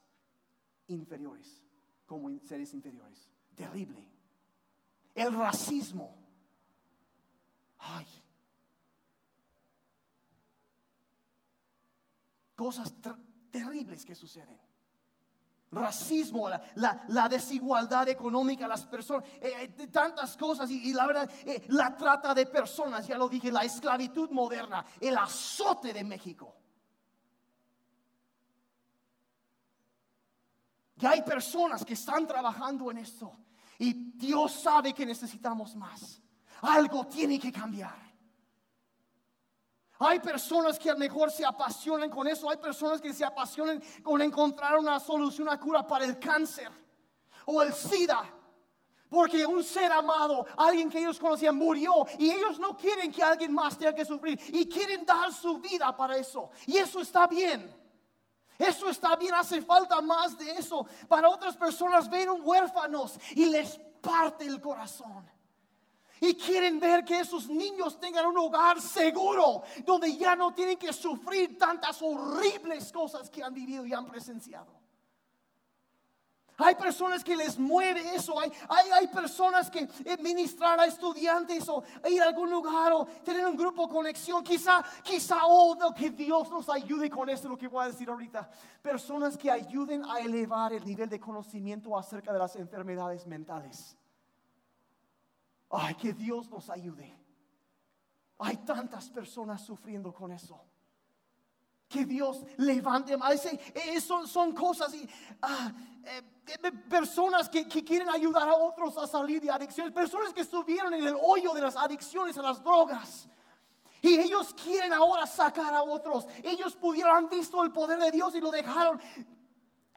inferiores como seres inferiores. Terrible el racismo. Ay. Cosas terribles que suceden. Racismo, la, desigualdad económica, las personas, eh, eh, tantas cosas y, la verdad, eh, la trata de personas, ya lo dije, la esclavitud moderna, el azote de México. Y hay personas que están trabajando en esto. Y Dios sabe que necesitamos más. Algo tiene que cambiar. Hay personas que a lo mejor se apasionan con eso. Hay personas que se apasionan con encontrar una solución, una cura para el cáncer o el SIDA. Porque un ser amado, alguien que ellos conocían, murió y ellos no quieren que alguien más tenga que sufrir y quieren dar su vida para eso. Y eso está bien. Eso está bien, hace falta más de eso. Para otras personas ven un huérfanos y les parte el corazón. Y quieren ver que esos niños tengan un hogar seguro, donde ya no tienen que sufrir tantas horribles cosas que han vivido y han presenciado. Hay personas que les mueve eso. Hay, hay, personas que ministrar a estudiantes o ir a algún lugar o tener un grupo de conexión. Quizá, quizá, oh, que Dios nos ayude con esto, lo que voy a decir ahorita. Personas que ayuden a elevar el nivel de conocimiento acerca de las enfermedades mentales. Ay, que Dios nos ayude. Hay tantas personas sufriendo con eso. Que Dios levante más. Eh, son, son cosas y ah, eh, eh, personas que, que, quieren ayudar a otros a salir de adicciones, personas que estuvieron en el hoyo de las adicciones a las drogas. Y ellos quieren ahora sacar a otros. Ellos pudieron, han visto el poder de Dios y lo dejaron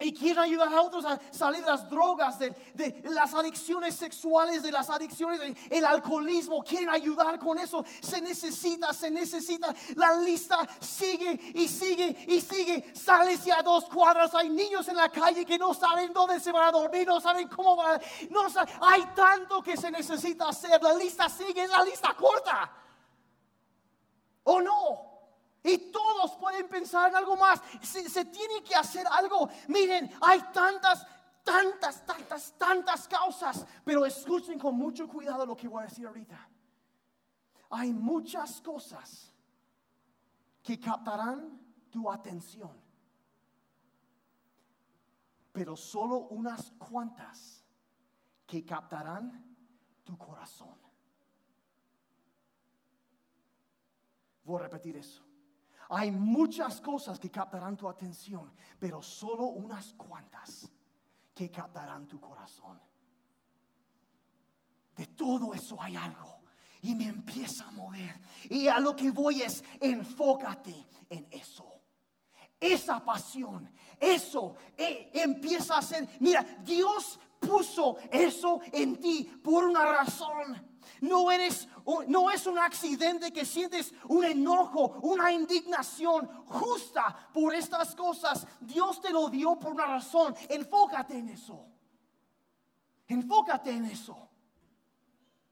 y quieren ayudar a otros a salir de las drogas, de, las adicciones sexuales, de las adicciones, del alcoholismo. Quieren ayudar con eso. Se necesita, se necesita. La lista sigue y sigue y sigue. Sales a dos cuadras. Hay niños en la calle que no saben dónde se van a dormir, no saben cómo van a... No Hay tanto que se necesita hacer. La lista sigue, es la lista corta. ¿O no? Pensar en algo más. Se, tiene que hacer algo. Miren, hay tantas, tantas, tantas, tantas causas. Pero escuchen con mucho cuidado lo que voy a decir ahorita. Hay muchas cosas que captarán tu atención. Pero solo unas cuantas que captarán tu corazón. Voy a repetir eso. Hay muchas cosas que captarán tu atención, pero solo unas cuantas que captarán tu corazón. De todo eso hay algo y me empieza a mover. Y a lo que voy es, enfócate en eso. Esa pasión, eso eh, empieza a ser, mira, Dios puso eso en ti por una razón. No eres, no es un accidente que sientes un enojo, una indignación justa por estas cosas. Dios te lo dio por una razón. Enfócate en eso. Enfócate en eso.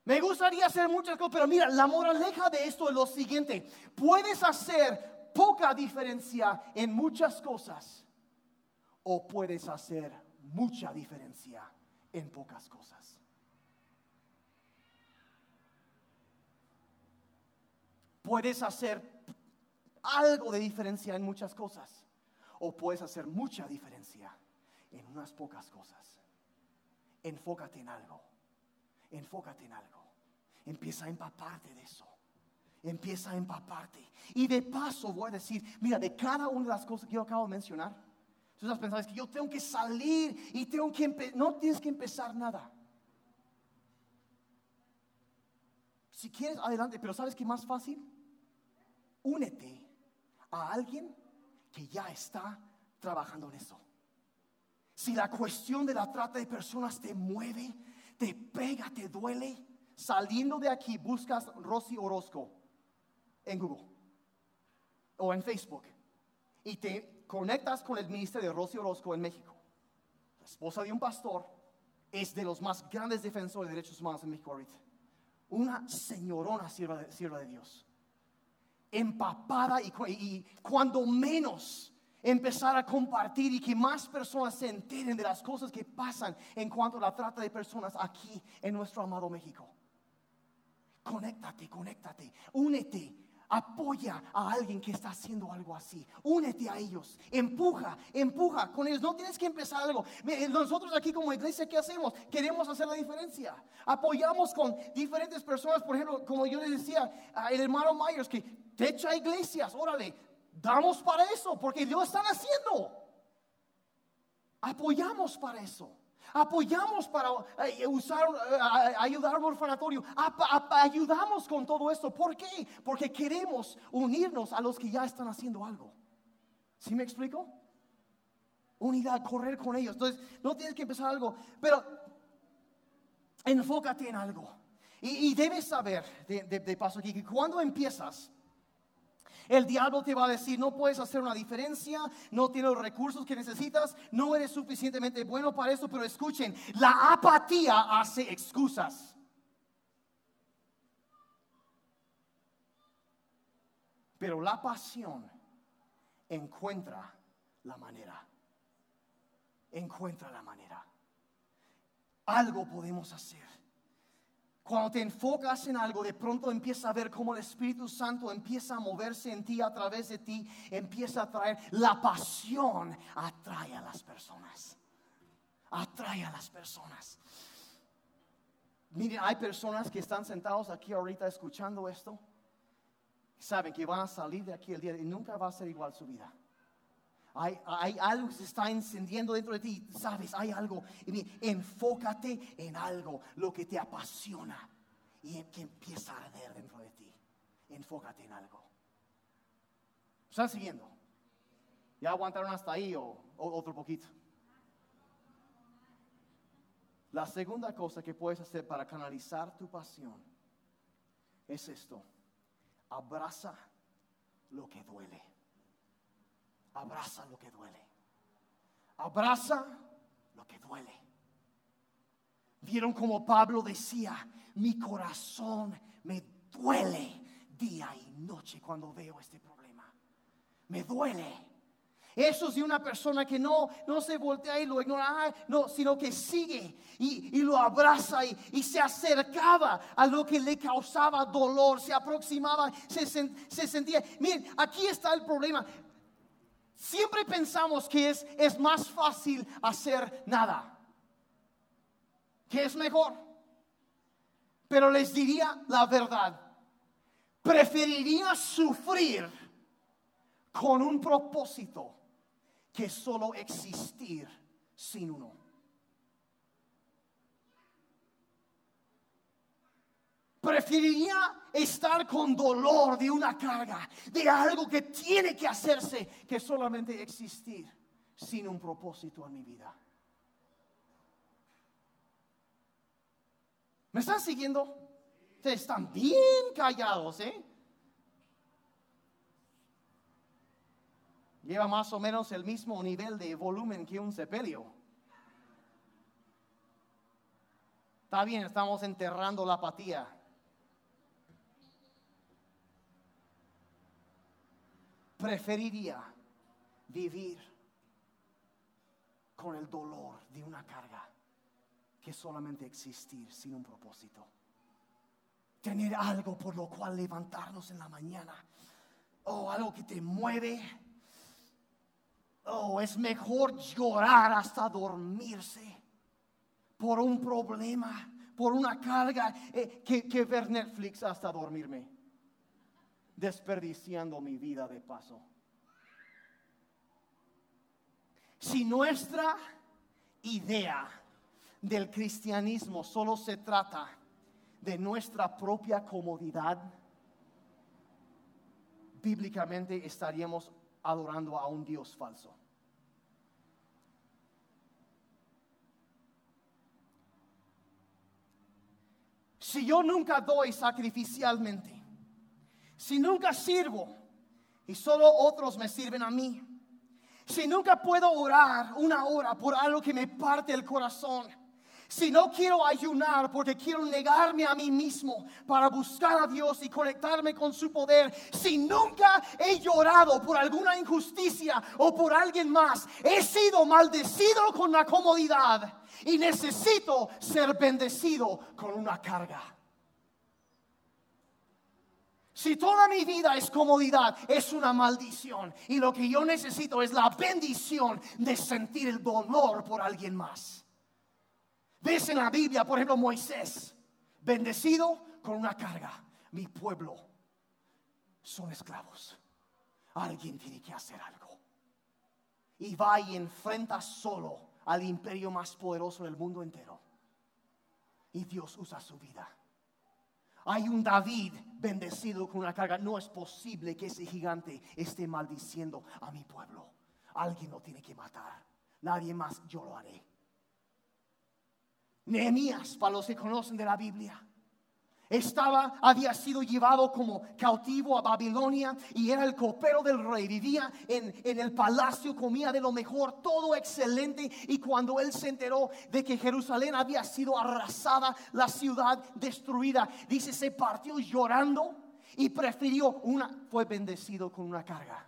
Me gustaría hacer muchas cosas, pero mira, la moraleja de esto es lo siguiente. Puedes hacer poca diferencia en muchas cosas o puedes hacer mucha diferencia en pocas cosas. Puedes hacer algo de diferencia en muchas cosas o puedes hacer mucha diferencia en unas pocas cosas. Enfócate en algo, enfócate en algo. Empieza a empaparte de eso. Empieza a empaparte. Y de paso voy a decir, mira, de cada una de las cosas que yo acabo de mencionar, tú estás pensando, que yo tengo que salir y tengo que no tienes que empezar nada. Si quieres, adelante, pero ¿sabes qué más fácil? Únete a alguien que ya está trabajando en eso. Si la cuestión de la trata de personas te mueve, te pega, te duele, saliendo de aquí buscas Rosy Orozco en Google o en Facebook y te conectas con el ministerio de Rosy Orozco en México. La esposa de un pastor es de los más grandes defensores de derechos humanos en México. Una señorona sierva de Dios empapada y, cuando menos empezar a compartir y que más personas se enteren de las cosas que pasan en cuanto a la trata de personas aquí en nuestro amado México. Conéctate, conéctate, únete Apoya a alguien que está haciendo algo así. Únete a ellos. Empuja, empuja con ellos. No tienes que empezar algo. Nosotros aquí como iglesia, ¿qué hacemos? Queremos hacer la diferencia. Apoyamos con diferentes personas. Por ejemplo, como yo les decía, el hermano Myers, que te echa iglesias. Órale, damos para eso, porque Dios está haciendo. Apoyamos para eso. Apoyamos para eh, usar, eh, ayudar al orfanatorio. ayudamos con todo esto. ¿Por qué? Porque queremos unirnos a los que ya están haciendo algo. ¿Sí me explico? Unidad, correr con ellos. Entonces, no tienes que empezar algo, pero enfócate en algo. Y, debes saber, de, de paso aquí, que cuando empiezas, el diablo te va a decir, no puedes hacer una diferencia, no tienes los recursos que necesitas, no eres suficientemente bueno para eso, pero escuchen, la apatía hace excusas. Pero la pasión encuentra la manera. Encuentra la manera. Algo podemos hacer. Cuando te enfocas en algo, de pronto empieza a ver cómo el Espíritu Santo empieza a moverse en ti, a través de ti, empieza a traer la pasión, atrae a las personas. Atrae a las personas. Miren, hay personas que están sentados aquí ahorita escuchando esto saben que van a salir de aquí el día y nunca va a ser igual su vida. Hay, algo que se está encendiendo dentro de ti, sabes, hay algo. Enfócate en algo, lo que te apasiona y que empieza a arder dentro de ti. Enfócate en algo. ¿Están siguiendo? ¿Ya aguantaron hasta ahí o otro poquito? La segunda cosa que puedes hacer para canalizar tu pasión es esto. Abraza lo que duele. Abraza lo que duele. Abraza lo que duele. Vieron como Pablo decía, mi corazón me duele día y noche cuando veo este problema. Me duele. Eso es de una persona que no, no se voltea y lo ignora, no, sino que sigue y, lo abraza y, se acercaba a lo que le causaba dolor, se aproximaba, se, se sentía. Miren, aquí está el problema. Siempre pensamos que es, es más fácil hacer nada, que es mejor. Pero les diría la verdad, preferiría sufrir con un propósito que solo existir sin uno. Preferiría estar con dolor de una carga, de algo que tiene que hacerse, que solamente existir sin un propósito en mi vida. ¿Me están siguiendo? Ustedes están bien callados, ¿eh? Lleva más o menos el mismo nivel de volumen que un sepelio. Está bien, estamos enterrando la apatía. Preferiría vivir con el dolor de una carga que solamente existir sin un propósito. Tener algo por lo cual levantarnos en la mañana. O algo que te mueve Oh, es mejor llorar hasta dormirse por un problema, por una carga, eh, que ver Netflix hasta dormirme, desperdiciando mi vida de paso. Si nuestra idea del cristianismo solo se trata de nuestra propia comodidad, bíblicamente estaríamos adorando a un Dios falso. Si yo nunca doy sacrificialmente, si nunca sirvo y solo otros me sirven a mí, si nunca puedo orar una hora por algo que me parte el corazón, si no quiero ayunar porque quiero negarme a mí mismo para buscar a Dios y conectarme con su poder, si nunca he llorado por alguna injusticia o por alguien más, he sido maldecido con la comodidad y necesito ser bendecido con una carga. Si toda mi vida es comodidad, es una maldición. Y lo que yo necesito es la bendición de sentir el dolor por alguien más. Ves en la Biblia, por ejemplo, Moisés, bendecido con una carga. Mi pueblo son esclavos. Alguien tiene que hacer algo. Y va y enfrenta solo al imperio más poderoso del mundo entero. Y Dios usa su vida. Hay un David bendecido con una carga. No es posible que ese gigante esté maldiciendo a mi pueblo. Alguien lo tiene que matar. Nadie más, yo lo haré. Nehemías, para los que conocen de la Biblia, estaba, había sido llevado como cautivo a Babilonia y era el copero del rey. Vivía en, en, el palacio, comía de lo mejor, todo excelente. Y cuando él se enteró de que Jerusalén había sido arrasada, la ciudad destruida, dice, se partió llorando y prefirió una, fue bendecido con una carga.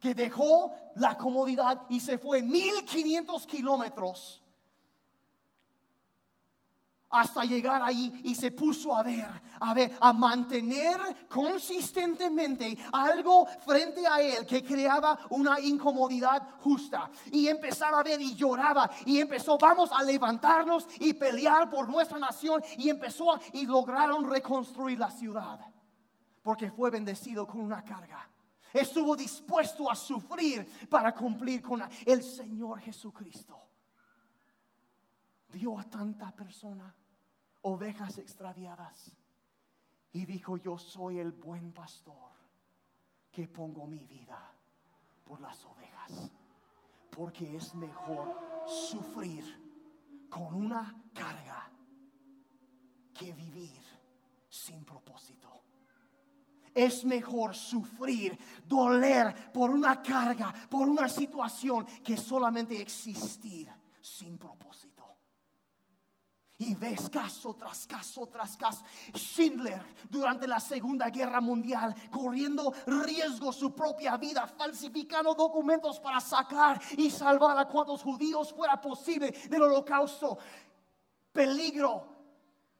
Que dejó la comodidad y se fue 1500 kilómetros hasta llegar ahí y se puso a ver, a ver, a mantener consistentemente algo frente a él que creaba una incomodidad justa. Y empezaba a ver y lloraba y empezó, vamos a levantarnos y pelear por nuestra nación y empezó y lograron reconstruir la ciudad. porque fue bendecido con una carga. Estuvo dispuesto a sufrir para cumplir con el Señor Jesucristo. Vio a tanta persona, ovejas extraviadas, y dijo, yo soy el buen pastor que pongo mi vida por las ovejas, porque es mejor sufrir con una carga que vivir sin propósito. Es mejor sufrir, doler por una carga, por una situación, que solamente existir sin propósito. Y ves caso tras caso tras caso. Schindler durante la Segunda Guerra Mundial, corriendo riesgo su propia vida, falsificando documentos para sacar y salvar a cuantos judíos fuera posible del holocausto. Peligro,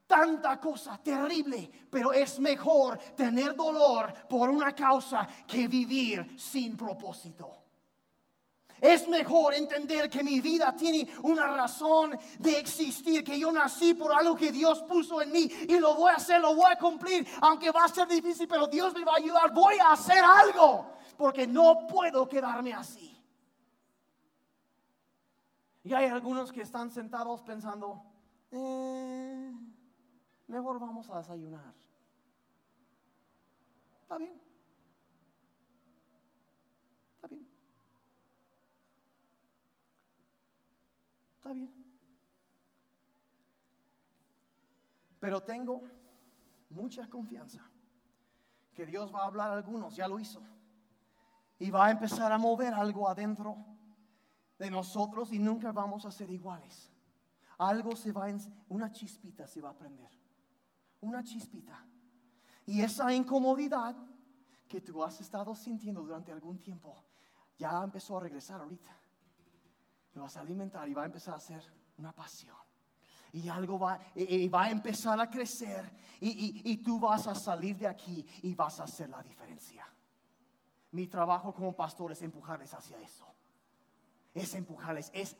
tanta cosa terrible, pero es mejor tener dolor por una causa que vivir sin propósito. Es mejor entender que mi vida tiene una razón de existir, que yo nací por algo que Dios puso en mí y lo voy a hacer, lo voy a cumplir, aunque va a ser difícil, pero Dios me va a ayudar, voy a hacer algo, porque no puedo quedarme así. Y hay algunos que están sentados pensando, eh, mejor vamos a desayunar. Está bien. Está bien. Está bien. Pero tengo mucha confianza que Dios va a hablar a algunos, ya lo hizo. Y va a empezar a mover algo adentro de nosotros y nunca vamos a ser iguales. Algo se va, una chispita se va a prender. Una chispita. Y esa incomodidad que tú has estado sintiendo durante algún tiempo, ya empezó a regresar ahorita lo vas a alimentar y va a empezar a ser una pasión. Y algo va, y, va a empezar a crecer y, y tú vas a salir de aquí y vas a hacer la diferencia. Mi trabajo como pastor es empujarles hacia eso. Es empujarles, es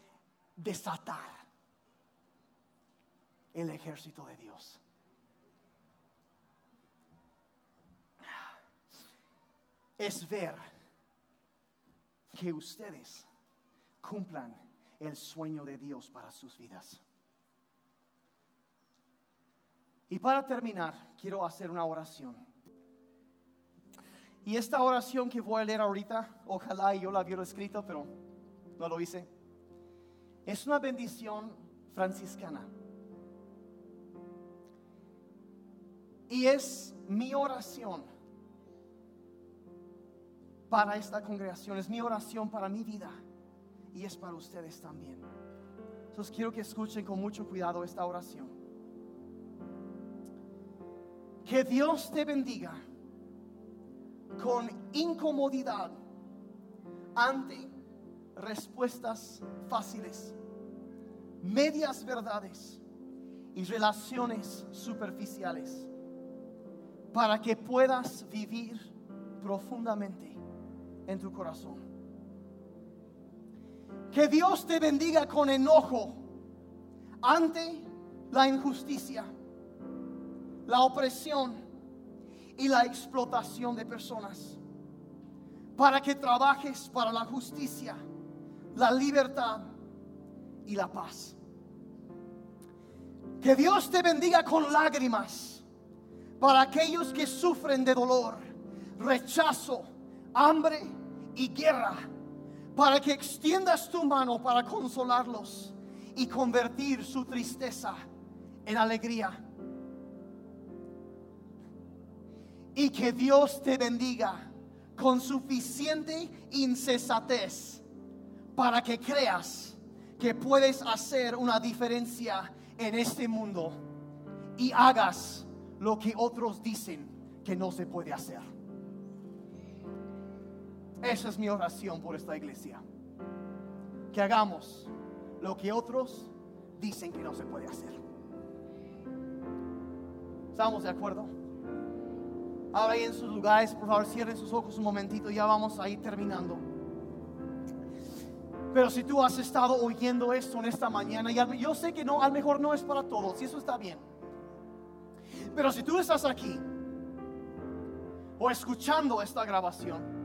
desatar el ejército de Dios. Es ver que ustedes cumplan el sueño de Dios para sus vidas. Y para terminar, quiero hacer una oración. Y esta oración que voy a leer ahorita, ojalá yo la hubiera escrito, pero no lo hice. Es una bendición franciscana. Y es mi oración para esta congregación, es mi oración para mi vida y es para ustedes también. Entonces quiero que escuchen con mucho cuidado esta oración. Que Dios te bendiga con incomodidad ante respuestas fáciles, medias verdades y relaciones superficiales, para que puedas vivir profundamente en tu corazón. Que Dios te bendiga con enojo ante la injusticia, la opresión y la explotación de personas. Para que trabajes para la justicia, la libertad y la paz. Que Dios te bendiga con lágrimas para aquellos que sufren de dolor, rechazo, hambre y guerra para que extiendas tu mano para consolarlos y convertir su tristeza en alegría. Y que Dios te bendiga con suficiente incesatez para que creas que puedes hacer una diferencia en este mundo y hagas lo que otros dicen que no se puede hacer. Esa es mi oración por esta iglesia. Que hagamos lo que otros dicen que no se puede hacer. ¿Estamos de acuerdo? Ahora ahí en sus lugares, por favor, cierren sus ojos un momentito, ya vamos a ir terminando. Pero si tú has estado oyendo esto en esta mañana, y yo sé que no, a lo mejor no es para todos, y eso está bien. Pero si tú estás aquí o escuchando esta grabación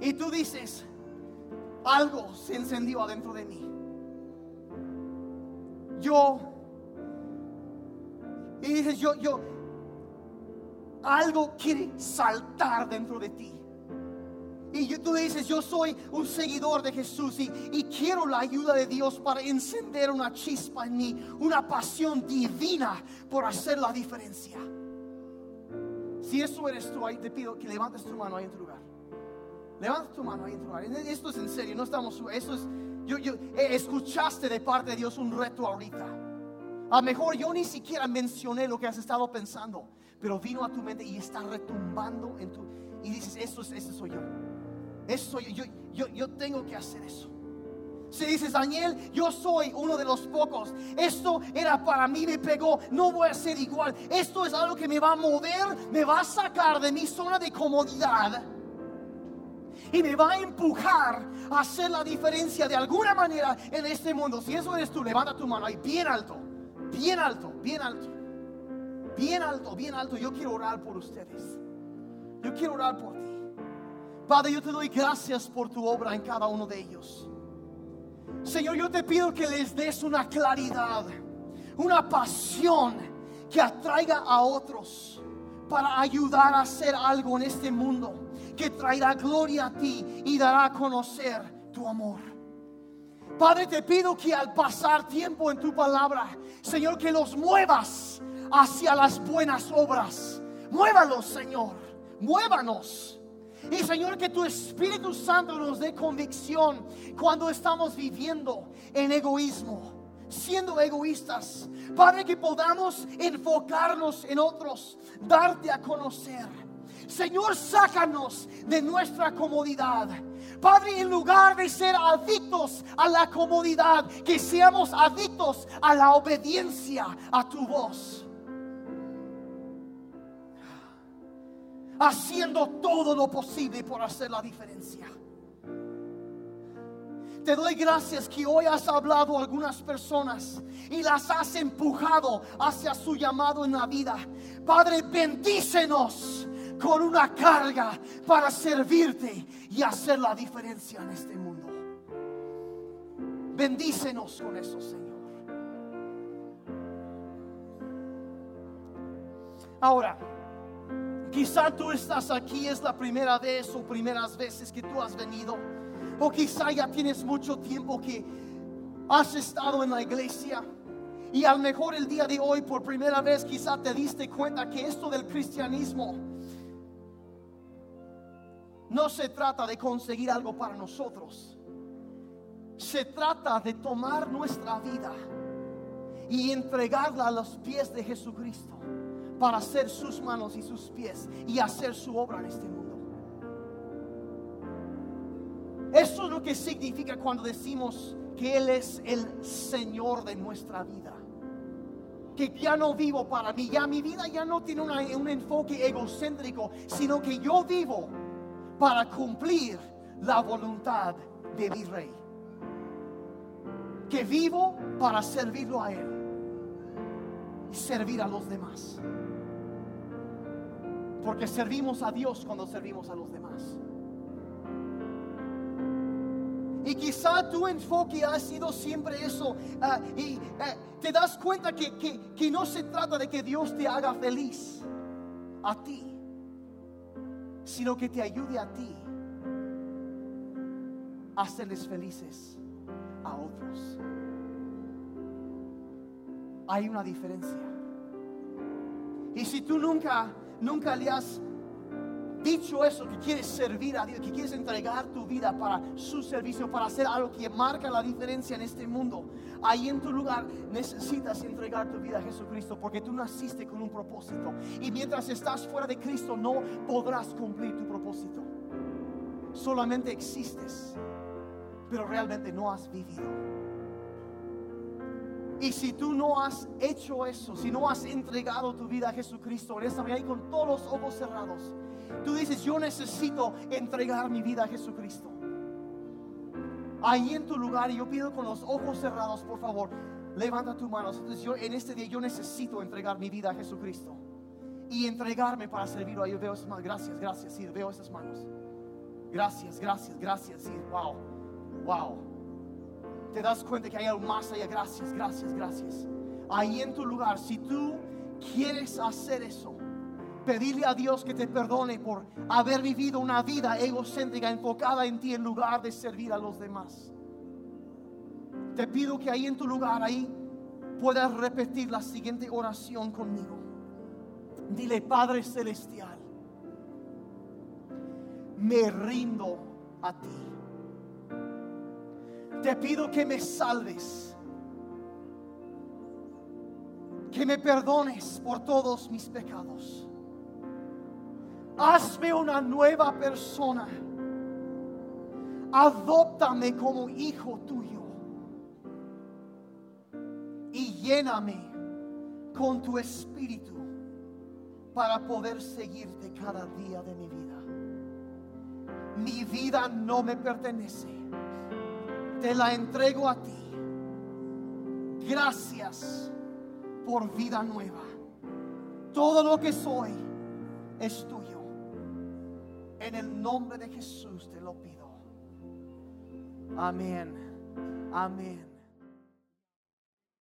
y tú dices, algo se encendió adentro de mí. Yo, y dices, yo, yo, algo quiere saltar dentro de ti. Y tú dices, yo soy un seguidor de Jesús y, y, quiero la ayuda de Dios para encender una chispa en mí, una pasión divina por hacer la diferencia. Si eso eres tú, ahí te pido que levantes tu mano ahí en tu lugar. Levanta tu mano ahí en tu lugar. Esto es en serio, no estamos, eso es, yo, yo, eh, escuchaste de parte de Dios un reto ahorita. A lo mejor yo ni siquiera mencioné lo que has estado pensando, pero vino a tu mente y está retumbando en tu, y dices, eso, es, eso soy yo. Eso soy yo. Yo, yo, tengo que hacer eso. Si dices, Daniel, yo soy uno de los pocos. Esto era para mí, me pegó. No voy a ser igual. Esto es algo que me va a mover, me va a sacar de mi zona de comodidad. Y me va a empujar a hacer la diferencia de alguna manera en este mundo. Si eso eres tú, levanta tu mano ahí, bien alto, bien alto, bien alto, bien alto, bien alto. Yo quiero orar por ustedes. Yo quiero orar por ti. Padre, yo te doy gracias por tu obra en cada uno de ellos. Señor, yo te pido que les des una claridad, una pasión que atraiga a otros para ayudar a hacer algo en este mundo que traerá gloria a ti y dará a conocer tu amor. Padre, te pido que al pasar tiempo en tu palabra, Señor, que los muevas hacia las buenas obras. Muévalos, Señor. Muévanos y Señor, que tu Espíritu Santo nos dé convicción cuando estamos viviendo en egoísmo, siendo egoístas. Padre, que podamos enfocarnos en otros, darte a conocer. Señor, sácanos de nuestra comodidad. Padre, en lugar de ser adictos a la comodidad, que seamos adictos a la obediencia a tu voz. haciendo todo lo posible por hacer la diferencia. Te doy gracias que hoy has hablado a algunas personas y las has empujado hacia su llamado en la vida. Padre, bendícenos con una carga para servirte y hacer la diferencia en este mundo. Bendícenos con eso, Señor. Ahora, Quizá tú estás aquí, es la primera vez o primeras veces que tú has venido. O quizá ya tienes mucho tiempo que has estado en la iglesia. Y a lo mejor el día de hoy por primera vez quizá te diste cuenta que esto del cristianismo no se trata de conseguir algo para nosotros. Se trata de tomar nuestra vida y entregarla a los pies de Jesucristo para hacer sus manos y sus pies y hacer su obra en este mundo. Eso es lo que significa cuando decimos que Él es el Señor de nuestra vida. Que ya no vivo para mí, ya mi vida ya no tiene un enfoque egocéntrico, sino que yo vivo para cumplir la voluntad de mi Rey. Que vivo para servirlo a Él y servir a los demás. Porque servimos a Dios cuando servimos a los demás. Y quizá tu enfoque ha sido siempre eso. Ah, y eh, te das cuenta que, que no se trata de que Dios te haga feliz a ti, sino que te ayude a ti a hacerles felices a otros. Hay una diferencia. Y si tú nunca nunca le has dicho eso, que quieres servir a Dios, que quieres entregar tu vida para su servicio, para hacer algo que marca la diferencia en este mundo, ahí en tu lugar necesitas entregar tu vida a Jesucristo porque tú naciste con un propósito. Y mientras estás fuera de Cristo no podrás cumplir tu propósito. Solamente existes, pero realmente no has vivido. Y si tú no has hecho eso, si no has entregado tu vida a Jesucristo en esta mañana y con todos los ojos cerrados, tú dices, yo necesito entregar mi vida a Jesucristo. Ahí en tu lugar, y yo pido con los ojos cerrados, por favor, levanta tu mano. Entonces yo en este día yo necesito entregar mi vida a Jesucristo. y entregarme para servir. Yo veo esas manos. Gracias, gracias. Sí, veo esas manos. Gracias, gracias, gracias. Sí, wow, wow. Te das cuenta que hay algo más allá. Gracias, gracias, gracias. Ahí en tu lugar, si tú quieres hacer eso, pedirle a Dios que te perdone por haber vivido una vida egocéntrica enfocada en ti en lugar de servir a los demás. Te pido que ahí en tu lugar, ahí puedas repetir la siguiente oración conmigo. Dile, Padre Celestial, me rindo a ti. Te pido que me salves, que me perdones por todos mis pecados. Hazme una nueva persona. Adóptame como hijo tuyo. Y lléname con tu espíritu para poder seguirte cada día de mi vida. Mi vida no me pertenece. Te la entrego a ti. Gracias por vida nueva. Todo lo que soy es tuyo. En el nombre de Jesús te lo pido. Amén. Amén.